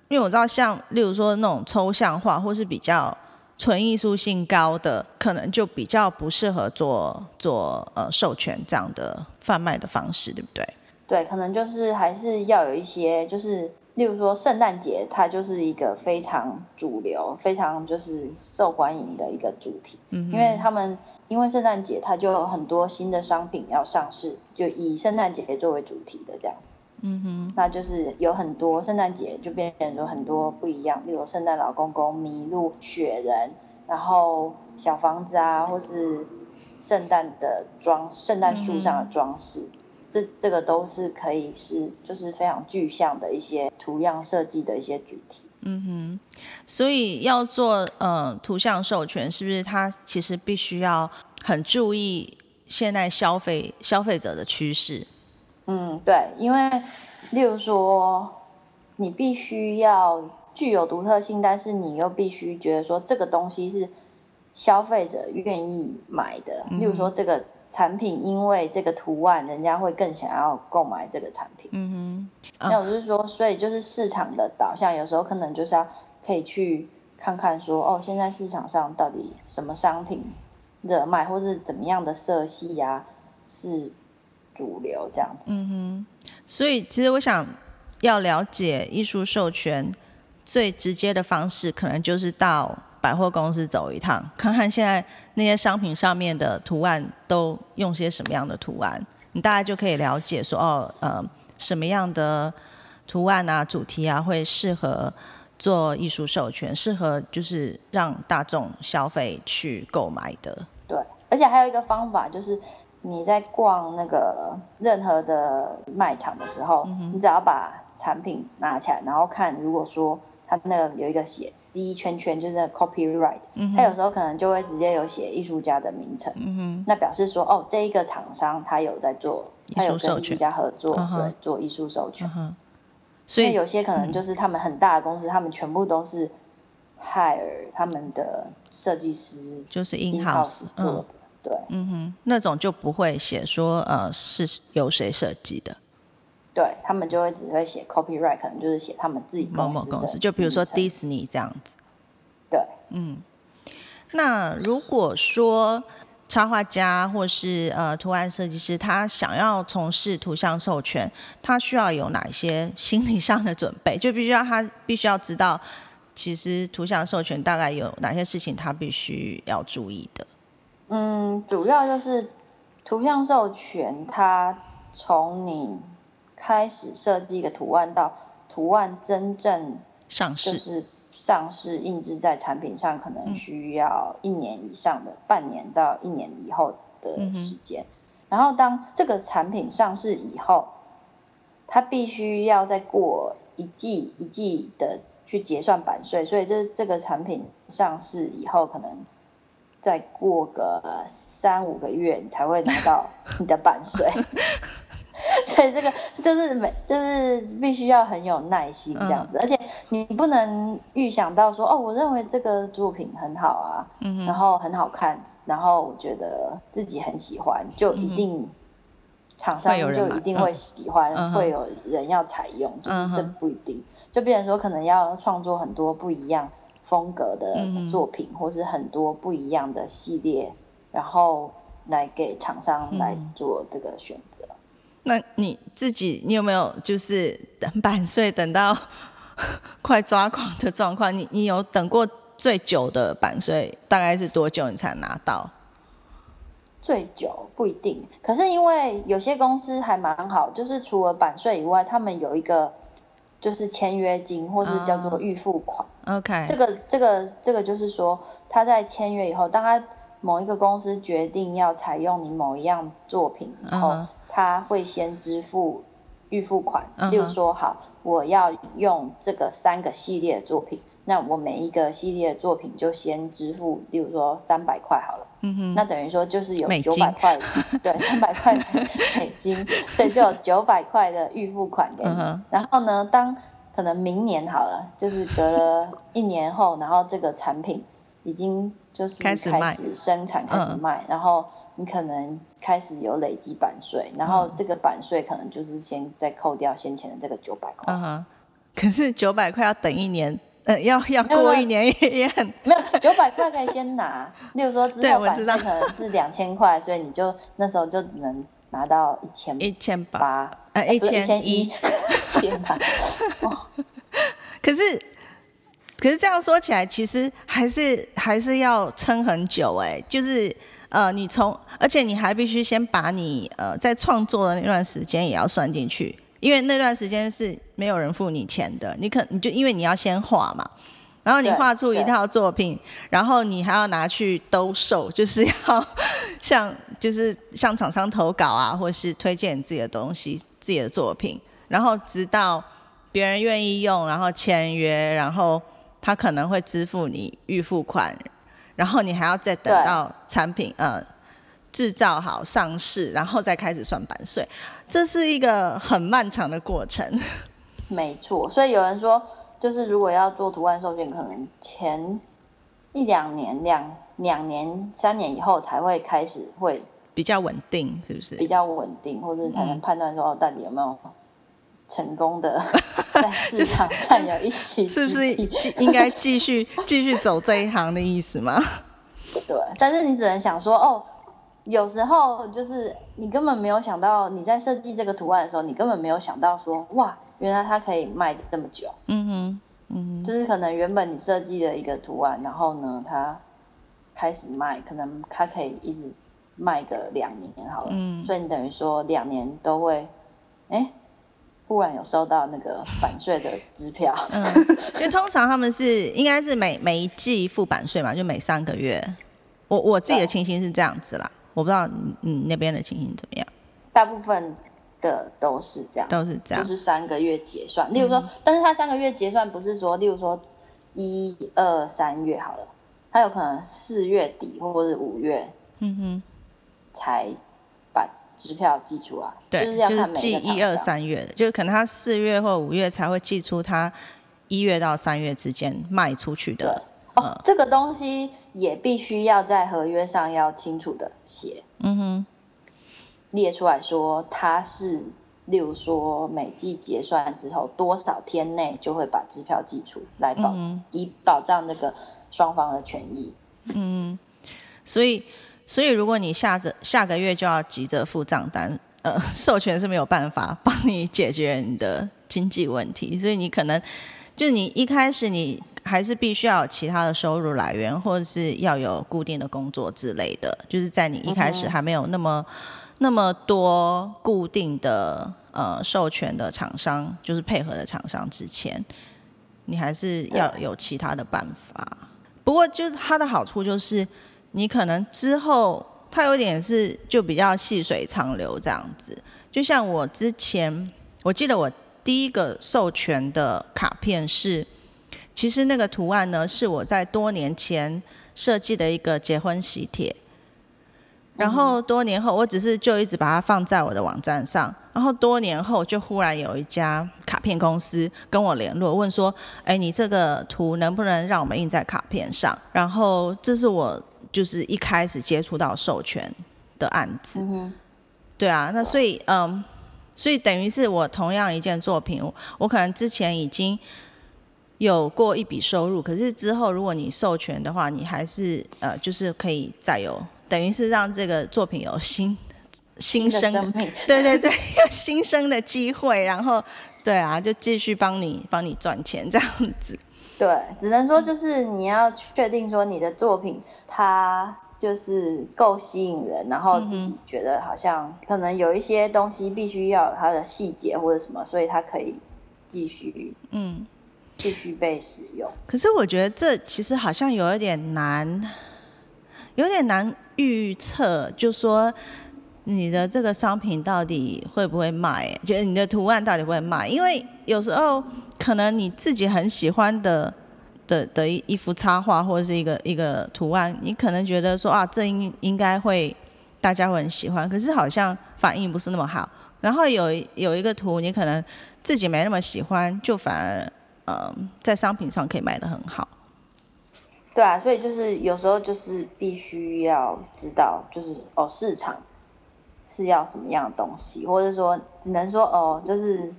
因为我知道，像例如说那种抽象画，或是比较纯艺术性高的，可能就比较不适合做做呃授权这样的贩卖的方式，对不对？对，可能就是还是要有一些，就是例如说圣诞节，它就是一个非常主流、非常就是受欢迎的一个主题。嗯，因为他们因为圣诞节，它就有很多新的商品要上市，就以圣诞节作为主题的这样子。嗯哼，那就是有很多圣诞节就变成很多不一样，例如圣诞老公公、麋鹿、雪人，然后小房子啊，或是圣诞的装、圣诞树上的装饰。这这个都是可以是就是非常具象的一些图样设计的一些主题。嗯哼，所以要做呃图像授权，是不是它其实必须要很注意现在消费消费者的趋势？嗯，对，因为例如说你必须要具有独特性，但是你又必须觉得说这个东西是消费者愿意买的。例如说这个。产品因为这个图案，人家会更想要购买这个产品。嗯哼，那我是说，所以就是市场的导向，有时候可能就是要可以去看看说，哦，现在市场上到底什么商品热卖，或是怎么样的色系呀是主流这样子。嗯哼，所以其实我想要了解艺术授权最直接的方式，可能就是到。百货公司走一趟，看看现在那些商品上面的图案都用些什么样的图案，你大概就可以了解说哦，呃，什么样的图案啊、主题啊会适合做艺术授权，适合就是让大众消费去购买的。对，而且还有一个方法就是你在逛那个任何的卖场的时候，你只要把产品拿起来，然后看，如果说。它那个有一个写 C 圈圈，就是 copyright，它有时候可能就会直接有写艺术家的名称，嗯那表示说哦，这一个厂商他有在做，他有跟艺术家合作，对，做艺术授权。所以有些可能就是他们很大的公司，他们全部都是 hire 他们的设计师，就是 in house 做的，对，嗯哼，那种就不会写说呃是由谁设计的。对他们就会只会写 copyright，可能就是写他们自己某某公司，就比如说 Disney 这样子。对，嗯。那如果说插画家或是呃图案设计师，他想要从事图像授权，他需要有哪一些心理上的准备？就必须要他必须要知道，其实图像授权大概有哪些事情他必须要注意的。嗯，主要就是图像授权，它从你开始设计一个图案，到图案真正上市，就是上市印制在产品上，可能需要一年以上的，半年到一年以后的时间。然后当这个产品上市以后，它必须要再过一季一季的去结算版税，所以这这个产品上市以后，可能再过个三五个月，你才会拿到你的版税。所以这个就是每就是必须要很有耐心这样子，而且你不能预想到说哦，我认为这个作品很好啊，然后很好看，然后我觉得自己很喜欢，就一定厂商就一定会喜欢，会有人要采用，就是这不一定，就变成说可能要创作很多不一样风格的作品，或是很多不一样的系列，然后来给厂商来做这个选择。那你自己，你有没有就是等版税等到 快抓狂的状况？你你有等过最久的版税大概是多久你才拿到？最久不一定，可是因为有些公司还蛮好，就是除了版税以外，他们有一个就是签约金，或是叫做预付款。OK，这个这个这个就是说，他在签约以后，当他某一个公司决定要采用你某一样作品以后。他会先支付预付款，例如说，好，我要用这个三个系列的作品，那我每一个系列的作品就先支付，例如说三百块好了，嗯哼，那等于说就是有九百块，对，三百块美金，所以就有 九百块的预付款给你。然后呢，当可能明年好了，就是隔了一年后，然后这个产品已经就是开始生产、开始卖，然后。你可能开始有累积版税，然后这个版税可能就是先再扣掉先前的这个九百块。嗯哼，可是九百块要等一年，呃，要要过一年也也很没有九百块可以先拿。例如说之后版税可能是两千块，所以你就那时候就只能拿到一千一千八，呃，一千一。天哪！可是可是这样说起来，其实还是还是要撑很久哎，就是。呃，你从，而且你还必须先把你呃在创作的那段时间也要算进去，因为那段时间是没有人付你钱的，你可你就因为你要先画嘛，然后你画出一套作品，然后你还要拿去兜售，就是要向就是向厂商投稿啊，或是推荐自己的东西、自己的作品，然后直到别人愿意用，然后签约，然后他可能会支付你预付款。然后你还要再等到产品呃制造好上市，然后再开始算版税，这是一个很漫长的过程。没错，所以有人说，就是如果要做图案授权，可能前一两年、两两年、三年以后才会开始会比较稳定，是不是？比较稳定，或者才能判断说到底有没有成功的在 市场占有一席，是不是应该继续继续走这一行的意思吗？对，但是你只能想说，哦，有时候就是你根本没有想到，你在设计这个图案的时候，你根本没有想到说，哇，原来它可以卖这么久。嗯哼，嗯，就是可能原本你设计的一个图案，然后呢，它开始卖，可能它可以一直卖个两年好了。嗯，所以你等于说两年都会，哎。忽然有收到那个版税的支票，嗯，就通常他们是应该是每每一季付版税嘛，就每三个月。我我自己的情形是这样子啦，我不知道你那边的情形怎么样。大部分的都是这样，都是这样，就是三个月结算。例如说，但是他三个月结算不是说，例如说一二三月好了，他有可能四月底或者是五月，嗯哼，才。支票寄出来，对，就是寄一二三月的，就是可能他四月或五月才会寄出他一月到三月之间卖出去的。哦，这个东西也必须要在合约上要清楚的写，嗯哼，列出来说他是，例如说每季结算之后多少天内就会把支票寄出来保，以保障那个双方的权益。嗯，所以。所以，如果你下着下个月就要急着付账单，呃，授权是没有办法帮你解决你的经济问题。所以，你可能就你一开始你还是必须要有其他的收入来源，或者是要有固定的工作之类的。就是在你一开始还没有那么那么多固定的呃授权的厂商，就是配合的厂商之前，你还是要有其他的办法。不过，就是它的好处就是。你可能之后，它有点是就比较细水长流这样子，就像我之前，我记得我第一个授权的卡片是，其实那个图案呢是我在多年前设计的一个结婚喜帖，然后多年后我只是就一直把它放在我的网站上，然后多年后就忽然有一家卡片公司跟我联络，问说，哎，你这个图能不能让我们印在卡片上？然后这是我。就是一开始接触到授权的案子，对啊，那所以嗯，所以等于是我同样一件作品，我可能之前已经有过一笔收入，可是之后如果你授权的话，你还是呃，就是可以再有，等于是让这个作品有新新生，对对对，有新生的机会，然后对啊，就继续帮你帮你赚钱这样子。对，只能说就是你要确定说你的作品它就是够吸引人，然后自己觉得好像可能有一些东西必须要有它的细节或者什么，所以它可以继续嗯。继续被使用，可是我觉得这其实好像有一点难，有点难预测，就说你的这个商品到底会不会卖，就是你的图案到底会卖，因为有时候可能你自己很喜欢的的的一一幅插画或者是一个一个图案，你可能觉得说啊，这应应该会大家会很喜欢，可是好像反应不是那么好，然后有有一个图你可能自己没那么喜欢，就反而。嗯，在商品上可以卖的很好。对啊，所以就是有时候就是必须要知道，就是哦，市场是要什么样的东西，或者说只能说哦，就是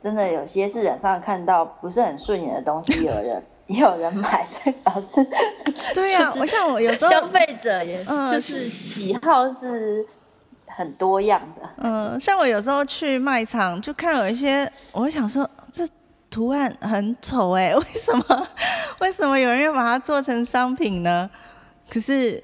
真的有些市场上看到不是很顺眼的东西，有人也有人买，所以表示 对呀，我像我有时候消费者也就是喜好是很多样的。嗯，像我有时候去卖场就看有一些，我会想说这。图案很丑哎，为什么？为什么有人要把它做成商品呢？可是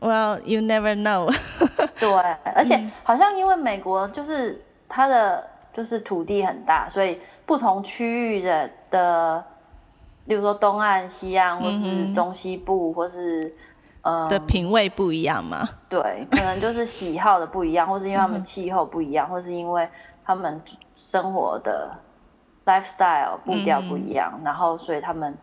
，Well, you never know。对，而且好像因为美国就是它的就是土地很大，所以不同区域的的，例如说东岸、西岸，或是中西部，或是呃的品味不一样嘛？对，可能就是喜好的不一样，或是因为他们气候不一样，或是因为他们生活的。lifestyle 步调不一样，然后所以他们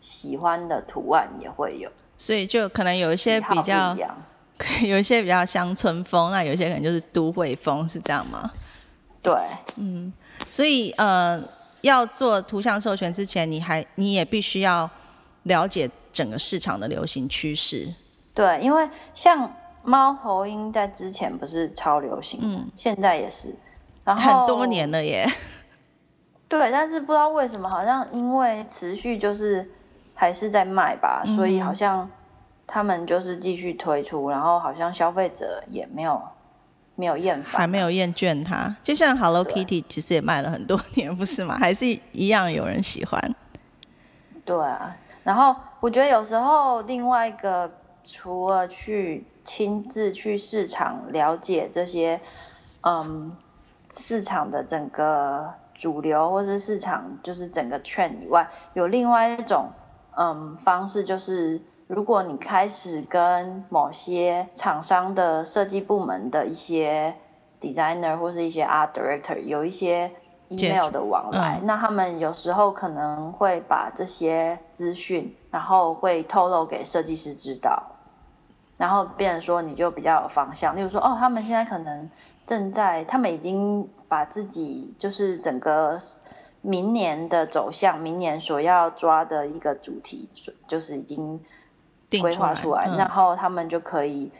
喜欢的图案也会有，所以就可能有一些比较，有一些比较乡村风，那有些可能就是都会风，是这样吗？对，嗯，所以呃，要做图像授权之前，你还你也必须要了解整个市场的流行趋势。对，因为像猫头鹰在之前不是超流行，嗯，现在也是，然后很多年了耶。对，但是不知道为什么，好像因为持续就是还是在卖吧，所以好像他们就是继续推出，然后好像消费者也没有没有厌烦，还没有厌倦它。就像 Hello Kitty，其实也卖了很多年，不是吗？还是一样有人喜欢。对啊，然后我觉得有时候另外一个，除了去亲自去市场了解这些，嗯，市场的整个。主流或者市场就是整个券以外，有另外一种嗯方式，就是如果你开始跟某些厂商的设计部门的一些 designer 或是一些 art director 有一些 email 的往来，那他们有时候可能会把这些资讯，然后会透露给设计师知道，然后变成说你就比较有方向。例如说，哦，他们现在可能正在，他们已经。把自己就是整个明年的走向，明年所要抓的一个主题，就是已经规划出来，然后他们就可以，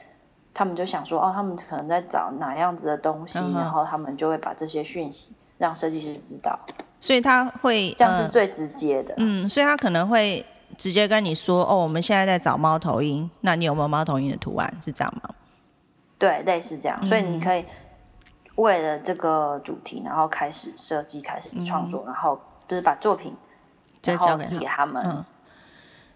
他们就想说，哦，他们可能在找哪样子的东西，然后他们就会把这些讯息让设计师知道，所以他会这样是最直接的，嗯，所以他可能会直接跟你说，哦，我们现在在找猫头鹰，那你有没有猫头鹰的图案？是这样吗？对，类似这样，所以你可以。为了这个主题，然后开始设计，开始创作，然后就是把作品，然后寄给他们。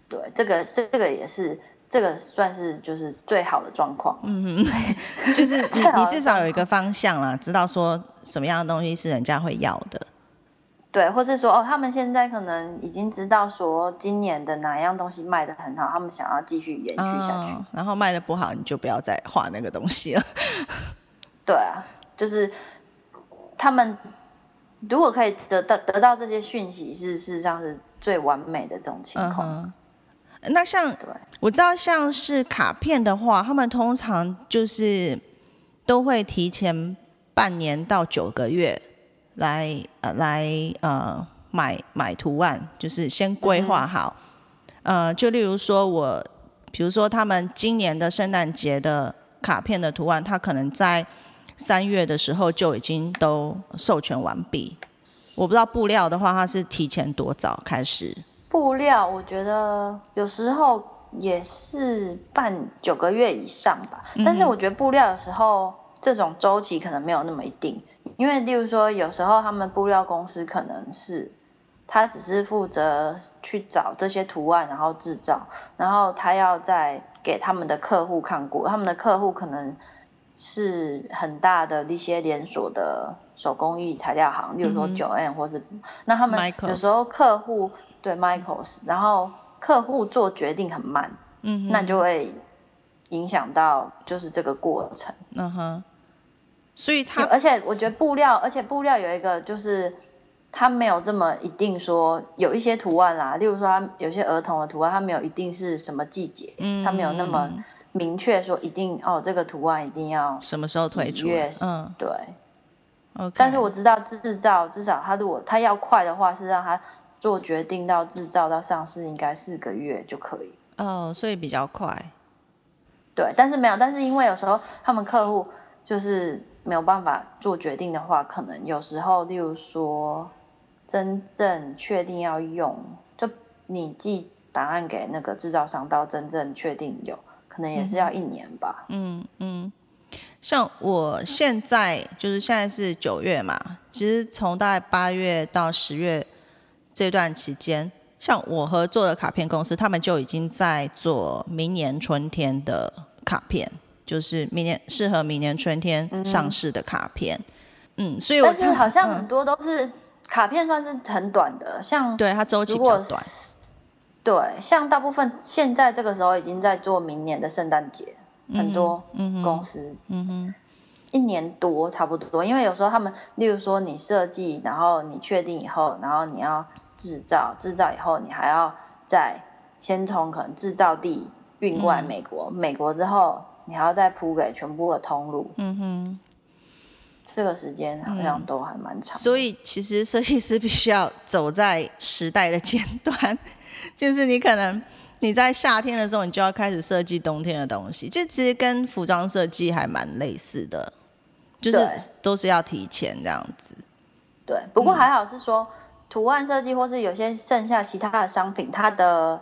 对，这个这这个也是，这个算是就是最好的状况。嗯嗯，就是你你至少有一个方向了，知道说什么样的东西是人家会要的。对，或是说哦，他们现在可能已经知道说今年的哪样东西卖的很好，他们想要继续延续下去。然后卖的不好，你就不要再画那个东西了。对啊。就是他们如果可以得到得到这些讯息，是事实上是最完美的这种情况。那像我知道，像是卡片的话，他们通常就是都会提前半年到九个月来呃来呃买买图案，就是先规划好。呃，就例如说我，比如说他们今年的圣诞节的卡片的图案，他可能在三月的时候就已经都授权完毕，我不知道布料的话，它是提前多早开始？布料我觉得有时候也是半九个月以上吧，但是我觉得布料有时候这种周期可能没有那么一定，因为例如说有时候他们布料公司可能是他只是负责去找这些图案，然后制造，然后他要再给他们的客户看过，他们的客户可能是很大的一些连锁的手工艺材料行，例如说九 N 或是那他们有时候客户。对，Michaels，然后客户做决定很慢，嗯，那就会影响到就是这个过程，嗯哼，所以他，而且我觉得布料，而且布料有一个就是它没有这么一定说有一些图案啦，例如说它有些儿童的图案，它没有一定是什么季节，嗯，它没有那么明确说一定哦，这个图案一定要什么时候推出，嗯，对，OK，但是我知道制造至少他如果他要快的话，是让他。做决定到制造到上市应该四个月就可以哦，所以比较快。对，但是没有，但是因为有时候他们客户就是没有办法做决定的话，可能有时候，例如说真正确定要用，就你寄答案给那个制造商，到真正确定有可能也是要一年吧。嗯嗯，像我现在就是现在是九月嘛，其实从大概八月到十月。这段期间，像我合作的卡片公司，他们就已经在做明年春天的卡片，就是明年适合明年春天上市的卡片。嗯，所以我但是好像很多都是卡片，算是很短的，像对它周期比较短。对，像大部分现在这个时候已经在做明年的圣诞节，很多公司，嗯哼，一年多差不多，因为有时候他们，例如说你设计，然后你确定以后，然后你要。制造制造以后，你还要再先从可能制造地运过来美国，美国之后你还要再铺给全部的通路。嗯哼，这个时间好像都还蛮长。所以其实设计师必须要走在时代的尖端，就是你可能你在夏天的时候，你就要开始设计冬天的东西。就其实跟服装设计还蛮类似的，就是都是要提前这样子。对，不过还好是说。图案设计，或是有些剩下其他的商品，它的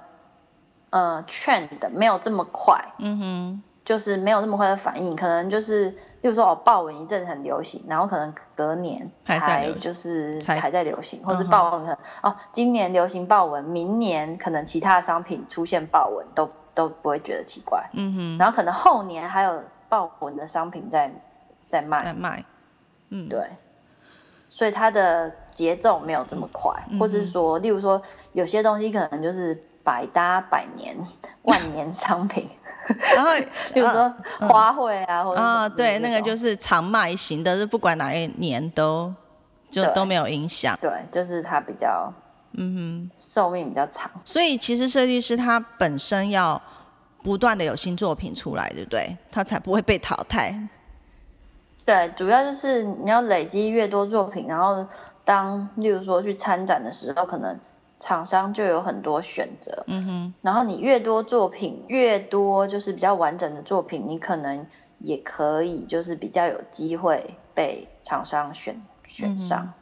呃 trend 没有这么快，嗯哼，就是没有那么快的反应，可能就是，例如说哦，豹纹一阵很流行，然后可能隔年才就是还在流行，或者豹纹可能哦，今年流行豹纹，明年可能其他的商品出现豹纹都都不会觉得奇怪，嗯哼，然后可能后年还有豹纹的商品在在卖，在卖，嗯，对。所以它的节奏没有这么快，或者是说，例如说，有些东西可能就是百搭百年、万年商品，然后 比如说花卉啊，或者啊，对，那个就是常卖型的，是不管哪一年都就都没有影响。对，就是它比较，嗯哼，寿命比较长。所以其实设计师他本身要不断的有新作品出来，对不对？他才不会被淘汰。对，主要就是你要累积越多作品，然后当例如说去参展的时候，可能厂商就有很多选择。嗯哼。然后你越多作品，越多就是比较完整的作品，你可能也可以就是比较有机会被厂商选选上。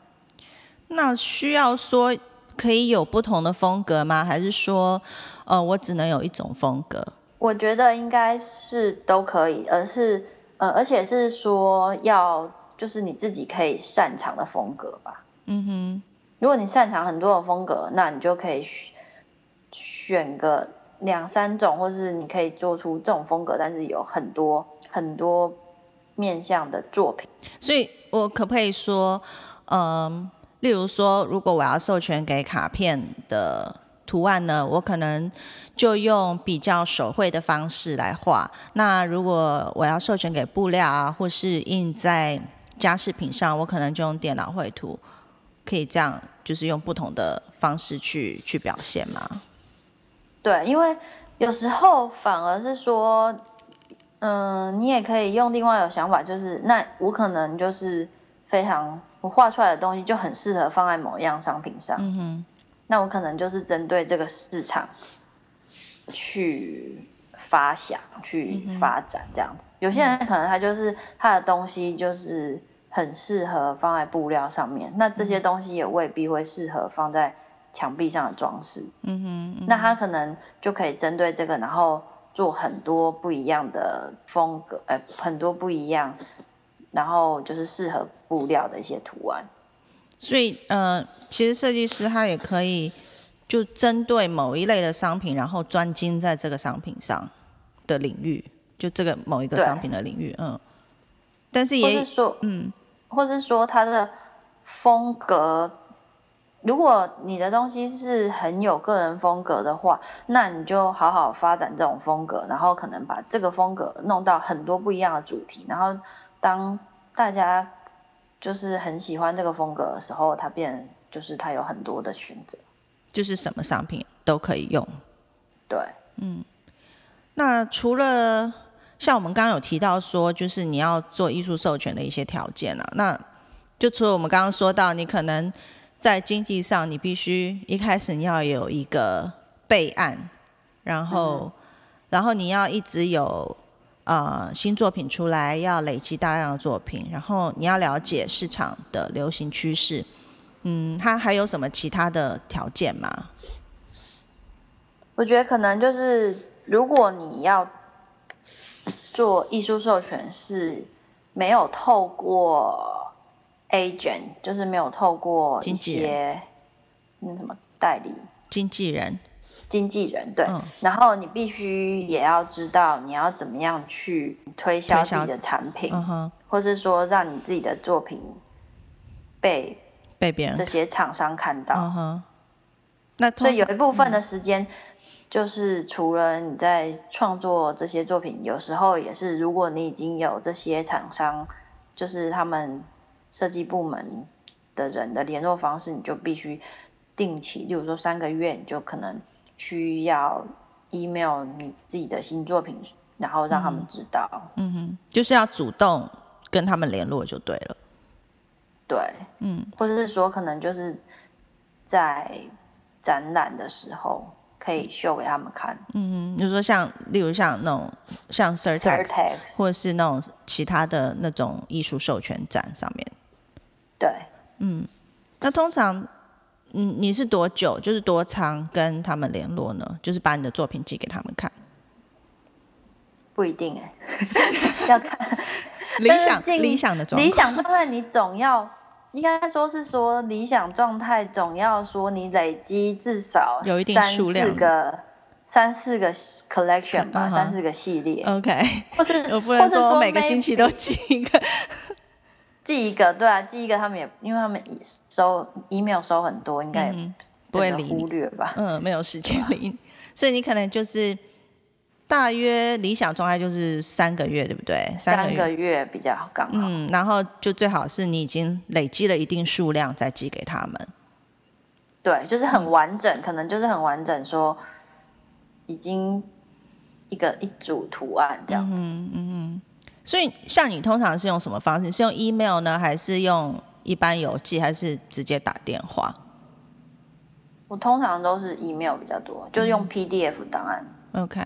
那需要说可以有不同的风格吗？还是说，呃，我只能有一种风格？我觉得应该是都可以，而是。呃，而且是说要就是你自己可以擅长的风格吧。嗯哼，如果你擅长很多的风格，那你就可以选个两三种，或是你可以做出这种风格，但是有很多很多面向的作品。所以我可不可以说，嗯，例如说，如果我要授权给卡片的。图案呢，我可能就用比较手绘的方式来画。那如果我要授权给布料啊，或是印在家饰品上，我可能就用电脑绘图，可以这样，就是用不同的方式去去表现吗？对，因为有时候反而是说，嗯，你也可以用另外有想法，就是那我可能就是非常我画出来的东西就很适合放在某一样商品上。嗯哼。那我可能就是针对这个市场去发想、去发展这样子。有些人可能他就是他的东西就是很适合放在布料上面，那这些东西也未必会适合放在墙壁上的装饰。嗯哼，那它可能就可以针对这个，然后做很多不一样的风格，呃，很多不一样，然后就是适合布料的一些图案。所以呃，其实设计师他也可以就针对某一类的商品，然后专精在这个商品上的领域，就这个某一个商品的领域，嗯。但是也是说，嗯或是说它的风格，如果你的东西是很有个人风格的话，那你就好好发展这种风格，然后可能把这个风格弄到很多不一样的主题，然后当大家就是很喜欢这个风格的时候，它变就是它有很多的选择。就是什么商品都可以用。对，嗯那除了像我们刚刚有提到说，就是你要做艺术授权的一些条件啊，那就除了我们刚刚说到，你可能在经济上，你必须一开始你要有一个备案，然后、然后你要一直有呃新作品出来，要累积大量的作品，然后你要了解市场的流行趋势。嗯，它还有什么其他的条件吗？我觉得可能就是如果你要做艺术授权，是没有透过 agent，就是没有透过一些那什么代理。经纪人，经纪人，对。嗯。然后你必须也要知道你要怎么样去推销自己的产品，嗯哼，或是说让你自己的作品被被别人这些厂商看到。嗯哼，那所以有一部分的时间，就是除了你在创作这些作品，有时候也是，如果你已经有这些厂商，就是他们设计部门的人的联络方式，你就必须定期，例如说三个月，你就可能需要 email 你自己的新作品，然后让他们知道。嗯哼，就是要主动跟他们联络就对了。对，嗯，或者是说，可能就是在展览的时候可以秀给他们看。嗯嗯，就说像例如像那种像 Certex 或者是那种其他的那种艺术授权展上面，对，嗯那通常嗯你是多久，就是多长跟他们联络呢？就是把你的作品寄给他们看。不一定哎、要看理想理想的状理况，想状态，你总要应该说是说理想状态，总要说你累积至少有一定三数量四个三四个 collection 吧，三四个系列，OK，或是我不能说每个星期都寄一个。寄一个，对啊，寄一个，他们也因为他们也收 email 收很多，应该不会忽略吧。嗯，没有时间理，所以你可能就是大约理想状态就是三个月，对不对？三个月。比较刚好，嗯，然后就最好是你已经累积了一定数量再寄给他们。对，就是很完整，可能就是很完整，说已经一个一组图案这样子。嗯嗯所以像你通常是用什么方式？是用 email 呢，还是用一般邮寄，还是直接打电话我通常都是 email 比较多，就是用 PDF 档案。？OK。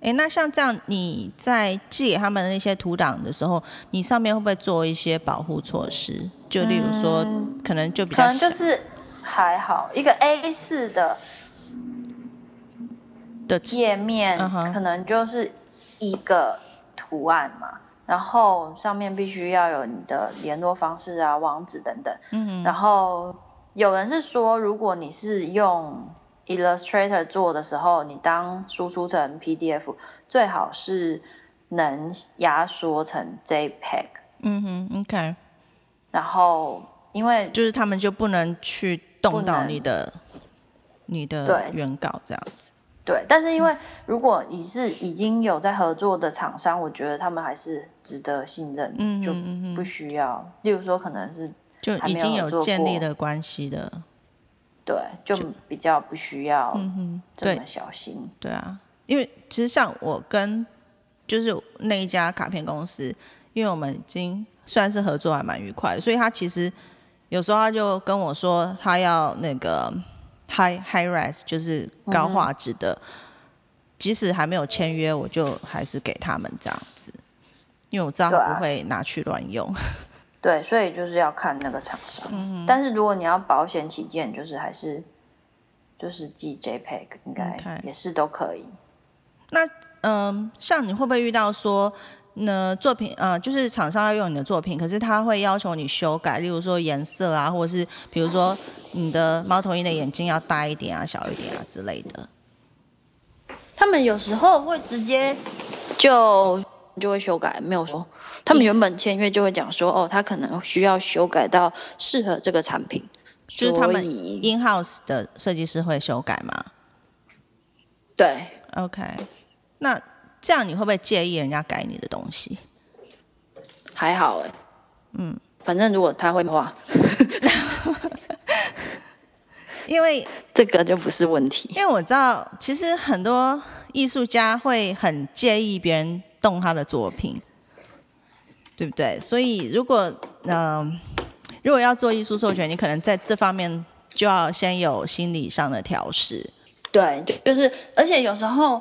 哎，那像这样，你在寄给他们的那些图档的时候，你上面会不会做一些保护措施？就例如说，嗯可能就比较可能就是还好，一个 A 四的的页面可能就是一个图案嘛，然后上面必须要有你的联络方式啊、网址等等。嗯然后有人是说，如果你是用 Illustrator 做的时候，你当输出成 PDF，最好是能压缩成 JPEG。嗯哼，OK，然后因为就是他们就不能去动到你的你的原稿这样子。对，但是因为如果你是已经有在合作的厂商，我觉得他们还是值得信任，嗯就不需要。例如说，可能是就已经有建立的关系的，对，就比较不需要这么小心。对啊，因为其实像我跟就是那一家卡片公司，因为我们已经算是合作还蛮愉快的，所以他其实有时候他就跟我说他要那个 high high res，就是高画质的，即使还没有签约，我就还是给他们这样子，因为我知道他不会拿去乱用。对，所以就是要看那个厂商。嗯但是如果你要保险起见，就是还是就是寄 JPEG 应该也是都可以。那嗯、像你会不会遇到说，呢作品呃，就是厂商要用你的作品，可是他会要求你修改，例如说颜色啊，或者是比如说你的猫头鹰的眼睛要大一点啊、小一点啊之类的。他们有时候会直接就就会修改，没有说他们原本签约就会讲说，哦，他可能需要修改到适合这个产品，就是他们 in house 的设计师会修改吗对？OK，那这样你会不会介意人家改你的东西？还好哎，嗯，反正如果他会画，因为这个就不是问题。因为我知道，其实很多艺术家会很介意别人动他的作品，对不对？所以如果嗯、呃如果要做艺术授权，你可能在这方面就要先有心理上的调试。对，就就是，而且有时候，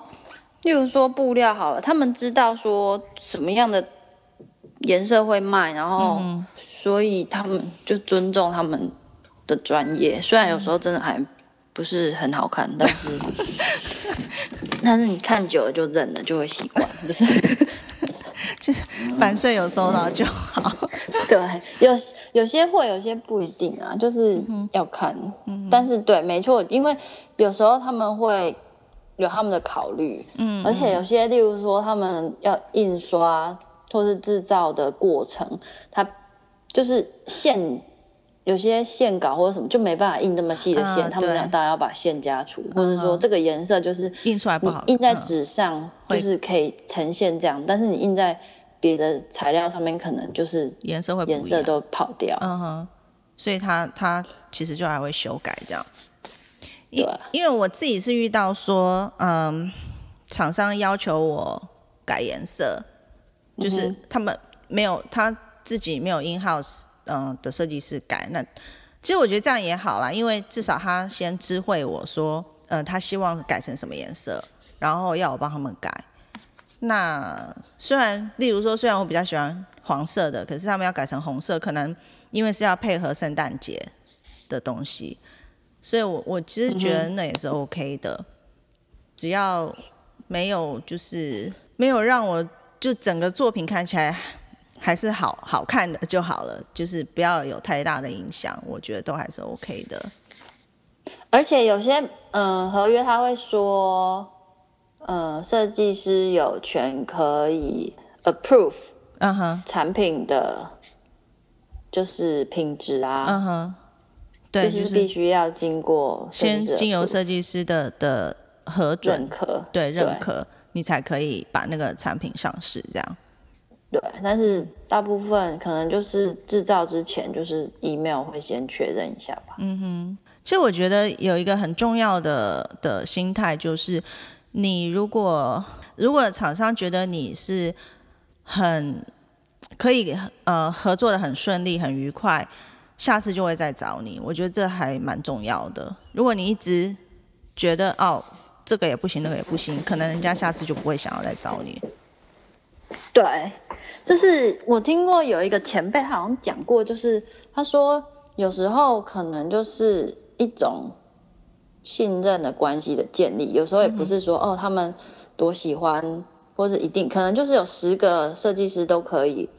例如说布料好了，他们知道说什么样的颜色会卖，然后嗯所以他们就尊重他们的专业。虽然有时候真的还不是很好看，但是 但是你看久了就认了，就会习惯，不是？就版税有收到就好。对，有有些会，有些不一定啊，就是要看。但是对，没错，因为有时候他们会有他们的考虑，嗯，而且有些，例如说他们要印刷或是制造的过程，它就是线。有些线稿或者什么就没办法印这么细的线，嗯他们俩当然要把线加粗，或者说这个颜色就是印出来不好印在嗯纸上就是可以呈现这样，但是你印在别的材料上面，可能就是颜色会颜色都跑掉。嗯哼，所以他他其实就还会修改这样。因对因为我自己是遇到说，嗯，厂商要求我改颜色，就是嗯他们没有他自己没有 in house 嗯、的设计师改。那其实我觉得这样也好啦，因为至少他先知会我说，呃，他希望改成什么颜色，然后要我帮他们改。那虽然，例如说，虽然我比较喜欢黄色的，可是他们要改成红色，可能因为是要配合圣诞节的东西，所以我我其实觉得那也是 OK 的，只要没有就是没有让我就整个作品看起来还是好好看的就好了，就是不要有太大的影响，我觉得都还是 OK 的。而且有些嗯合约他会说，嗯设计师有权可以 approve 嗯哼，产品的，就是品质啊，嗯哼，对，就就是是必须要经过先经由设计师的的核准认，可，对认可，你才可以把那个产品上市，这样。对，但是大部分可能就是制造之前，就是 email 会先确认一下吧。嗯哼其实我觉得有一个很重要的的心态，就是你如果如果厂商觉得你是很可以呃合作的很顺利、很愉快，下次就会再找你。我觉得这还蛮重要的。如果你一直觉得哦这个也不行，那个也不行，可能人家下次就不会想要再找你。对，就是我听过有一个前辈，他好像讲过，就是他说有时候可能就是一种信任的关系的建立，有时候也不是说、哦他们多喜欢，或是一定可能就是有十个设计师都可以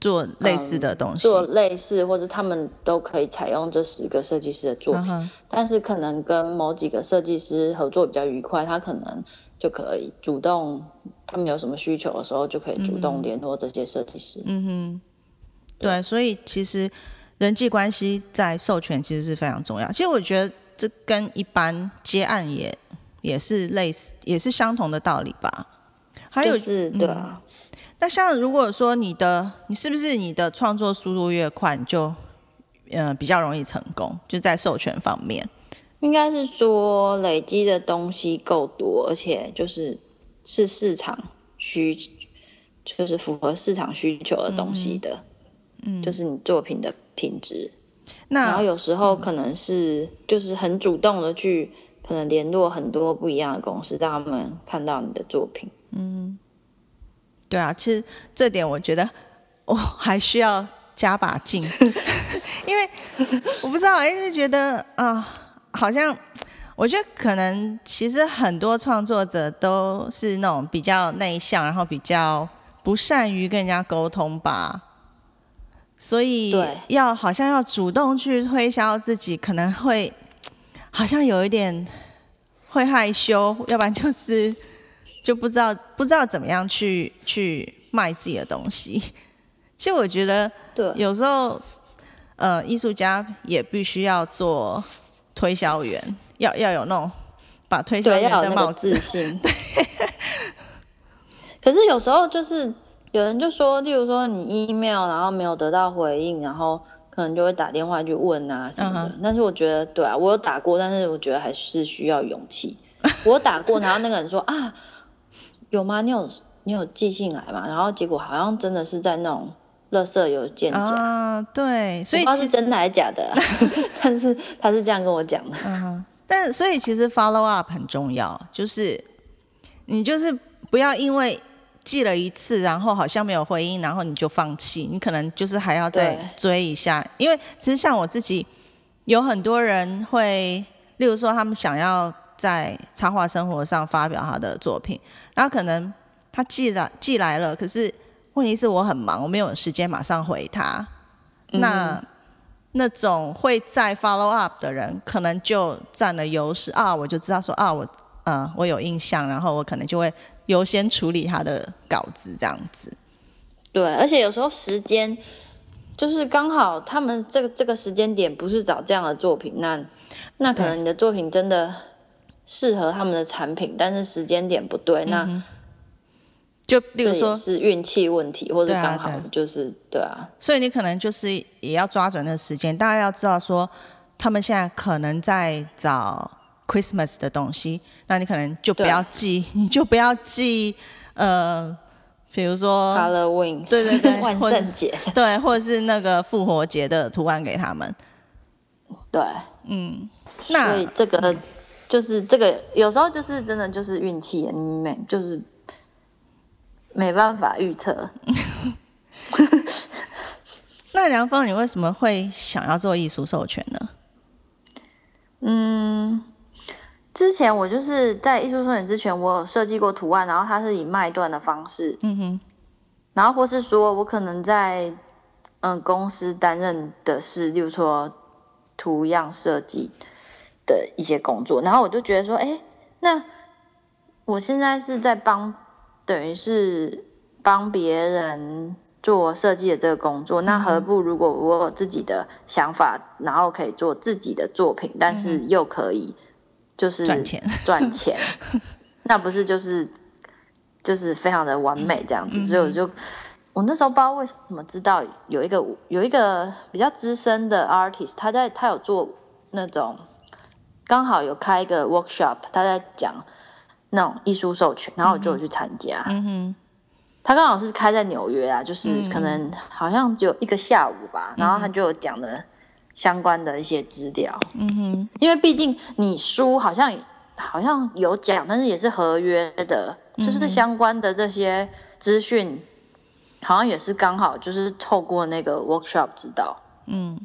做类似的东西，做类似，或者他们都可以采用这十个设计师的作品，嗯但是可能跟某几个设计师合作比较愉快，他可能就可以主动，他们有什么需求的时候就可以主动联络这些设计师。嗯哼对，所以其实人际关系在授权其实是非常重要。其实我觉得这跟一般接案也也是类似，也是相同的道理吧。还有，就是对啊，那像如果说你的，你是不是你的创作速度越快，你就呃比较容易成功？就在授权方面，应该是说累积的东西够多，而且就是是市场需，就是符合市场需求的东西的，嗯，就是你作品的品质。那然后有时候可能是就是很主动的去可能联络很多不一样的公司，让他们看到你的作品。嗯对啊，其实这点我觉得我 还需要加把劲，因为我不知道，因为觉得啊，好像 我觉得可能其实很多创作者都是那种比较内向，然后比较不善于跟人家沟通吧，所以要好像要主动去推销自己，可能会 好像有一点会害羞，要不然就是 就不知道不知道怎么样去去卖自己的东西。其实我觉得，对，有时候，呃，艺术家也必须要做推销员，要要有那种把推销员的帽子。自信。对。可是有时候就是有人就说，例如说你 email 然后没有得到回应，然后可能就会打电话去问啊什么的。但是我觉得，对啊，我有打过，但是我觉得还是需要勇气。我打过，然后那个人说啊，有吗？你有你有寄信来吗？然后结果好像真的是在那种。乐色有见假啊，对，所以不知道是真的还是假的，但是他是这样跟我讲的。嗯，但所以其实 follow up 很重要，就是你就是不要因为寄了一次，然后好像没有回应，然后你就放弃，你可能就是还要再追一下。因为其实像我自己，有很多人会，例如说他们想要在插画生活上发表他的作品，然后可能他寄来寄来了，可是。问题是我很忙，我没有时间马上回他。那那种会再 follow up 的人，可能就占了优势啊！我就知道说啊，我呃我有印象，然后我可能就会优先处理他的稿子这样子。对，而且有时候时间就是刚好他们这个这个时间点不是找这样的作品，那那可能你的作品真的适合他们的产品，但是时间点不对，那。就例如说，是运气问题，或者刚好就是对啊，所以你可能就是也要抓准那个时间。大家要知道说，他们现在可能在找 Christmas 的东西，那你可能就不要寄，你就不要寄呃，比如说 Halloween，对对对，万圣节，对，或者是那个复活节的图案给他们。对，嗯，那所以这个就是这个有时候就是真的就是运气，你没就是。没办法预测。那梁峰，你为什么会想要做艺术授权呢？嗯，之前我就是在艺术授权之前，我有设计过图案，然后它是以卖断的方式，嗯哼，然后或是说我可能在嗯公司担任的是，例如说图样设计的一些工作，然后我就觉得说，哎，那我现在是在帮。等于是帮别人做设计的这个工作，那何不如果我有自己的想法，然后可以做自己的作品，但是又可以就是赚钱赚钱，那不是就是就是非常的完美这样子。所以我就我那时候不知道为什么知道有一个有一个比较资深的 artist，他在他有做那种刚好有开一个 workshop，他在讲。那种艺术授权，然后我就去参加。嗯哼，他刚好是开在纽约啊，就是可能好像只有一个下午吧，然后他就讲了相关的一些资料。嗯哼，因为毕竟你书好像好像有讲，但是也是合约的，就是相关的这些资讯，好像也是刚好就是透过那个 workshop 知道。嗯，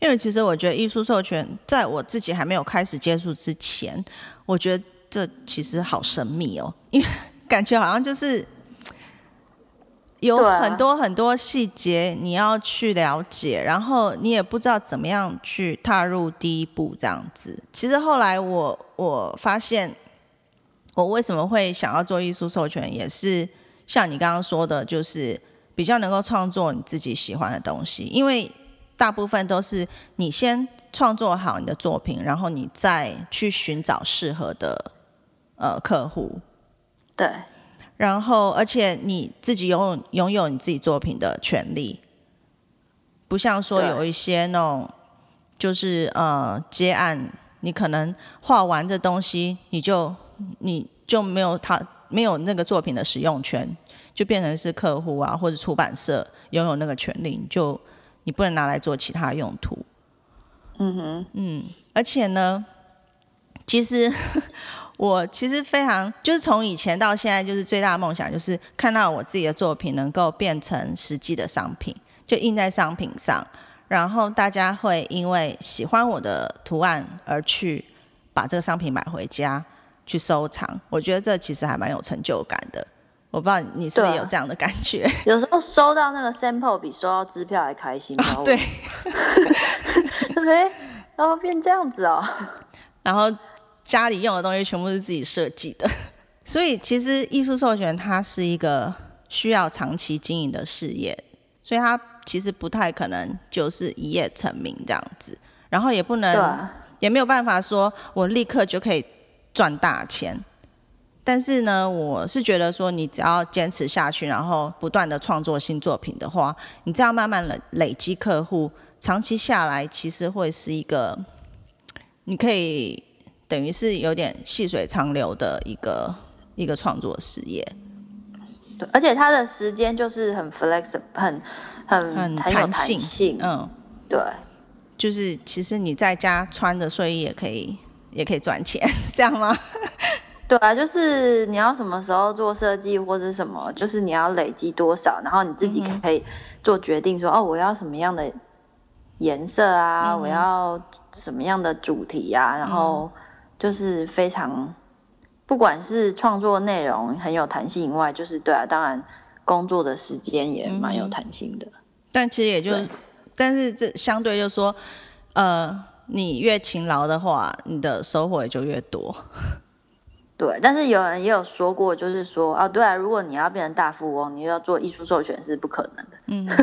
因为其实我觉得艺术授权，在我自己还没有开始接触之前，我觉得。这其实好神秘哦，因为 感觉好像就是有很多很多细节你要去了解，然后你也不知道怎么样去踏入第一步这样子。其实后来我我发现，我为什么会想要做艺术授权，也是像你刚刚说的，就是比较能够创作你自己喜欢的东西，因为大部分都是你先创作好你的作品，然后你再去寻找适合的。呃，客户，对，然后而且你自己拥有拥有你自己作品的权利，不像说有一些那种就是呃接案，你可能画完这东西，你就你就没有他没有那个作品的使用权，就变成是客户啊或者出版社拥有那个权利，你就你不能拿来做其他用途。嗯哼，嗯，而且呢，其实。我其实非常，就是从以前到现在，就是最大的梦想就是看到我自己的作品能够变成实际的商品，就印在商品上，然后大家会因为喜欢我的图案而去把这个商品买回家去收藏。我觉得这其实还蛮有成就感的。我不知道你是不是有这样的感觉？有时候收到那个 sample 比收到支票还开心。对，哎，然后变这样子哦。然后家里用的东西全部是自己设计的，所以其实艺术授权它是一个需要长期经营的事业，所以它其实不太可能就是一夜成名这样子，然后也不能，也没有办法说我立刻就可以赚大钱。但是呢，我是觉得说，你只要坚持下去，然后不断的创作新作品的话，你这样慢慢累累积客户，长期下来，其实会是一个，你可以等于是有点细水长流的一个一个创作事业。对，而且它的时间就是很 flexible，很很很弹性，嗯，对，就是其实你在家穿着睡衣也可以，也可以赚钱，这样吗？对啊，就是你要什么时候做设计或者什么，就是你要累积多少，然后你自己可以做决定，说哦，我要什么样的颜色啊，我要什么样的主题啊，然后就是非常，不管是创作内容很有弹性以外，就是对啊，当然工作的时间也蛮有弹性的。但其实也就，但是这相对就是说，呃，你越勤劳的话，你的收获也就越多。对，但是有人也有说过，就是说啊，对啊，如果你要变成大富翁，你要做艺术授权是不可能的。嗯，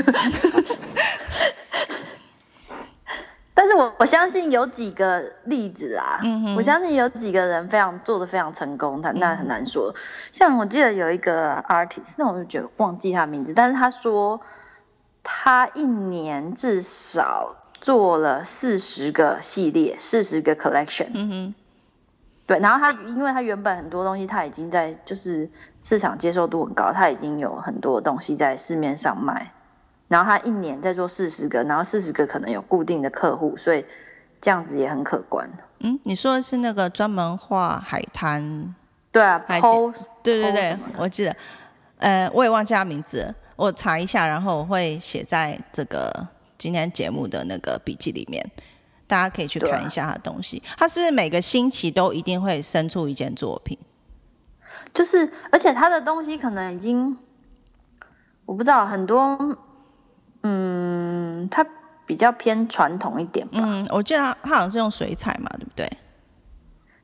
但是我我相信有几个例子啦，我相信有几个人非常做的非常成功，他那很难说。像我记得有一个 artist，那我就觉得忘记他名字，但是他说他一年至少做了四十个系列，四十个 collection。嗯哼。对，然后他因为他原本很多东西他已经在就是市场接受度很高，他已经有很多东西在市面上卖，然后他一年在做四十个，然后四十个可能有固定的客户，所以这样子也很可观。嗯，你说的是那个专门画海滩？对啊，对对对，我记得，呃，我也忘记他名字，我查一下，然后我会写在这个今天节目的那个笔记里面。大家可以去看一下他的东西，他是不是每个星期都一定会生出一件作品？就是，而且他的东西可能已经，我不知道很多，嗯，他比较偏传统一点吧。嗯，我记得他他好像是用水彩嘛，对不对？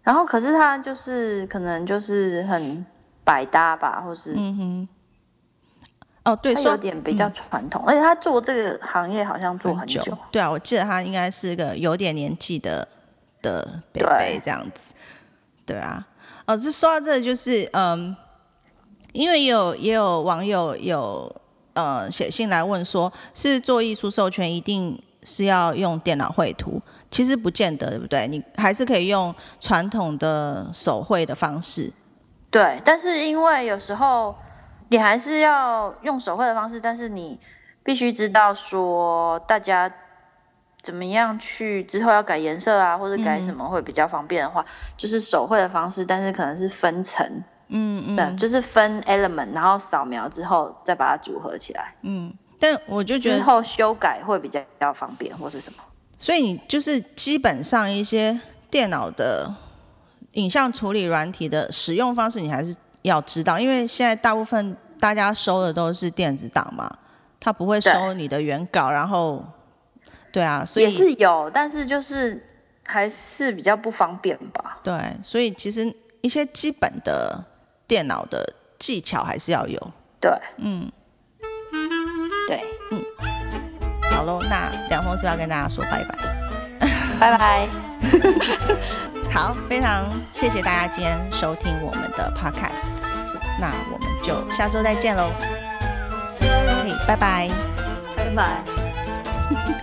然后，可是他就是可能就是很百搭吧，或是嗯哼。哦，对，有点比较传统，而且他做这个行业好像做很久。对啊，我记得他应该是个有点年纪的的北北这样子。对啊，哦，这说到这，就是嗯，因为有也有网友有呃写信来问说，是做艺术授权一定是要用电脑绘图？其实不见得，对不对？你还是可以用传统的手绘的方式。对，但是因为有时候。你还是要用手绘的方式，但是你必须知道说大家怎么样去之后要改颜色啊，或者改什么会比较方便的话，就是手绘的方式，但是可能是分层，嗯嗯，对，就是分 element，然后扫描之后再把它组合起来，嗯，但我就觉得之后修改会比较比较方便或是什么，所以你就是基本上一些电脑的影像处理软体的使用方式，你还是要知道，因为现在大部分。大家收的都是电子档嘛，他不会收你的原稿，然后，对啊，所以也是有，但是就是还是比较不方便吧。对，所以其实一些基本的电脑的技巧还是要有。对，嗯，对，嗯，好喽，那梁峰是要跟大家说拜拜，拜拜。好，非常谢谢大家今天收听我们的 podcast。那我们就下周再见喽，可以，拜拜，拜拜。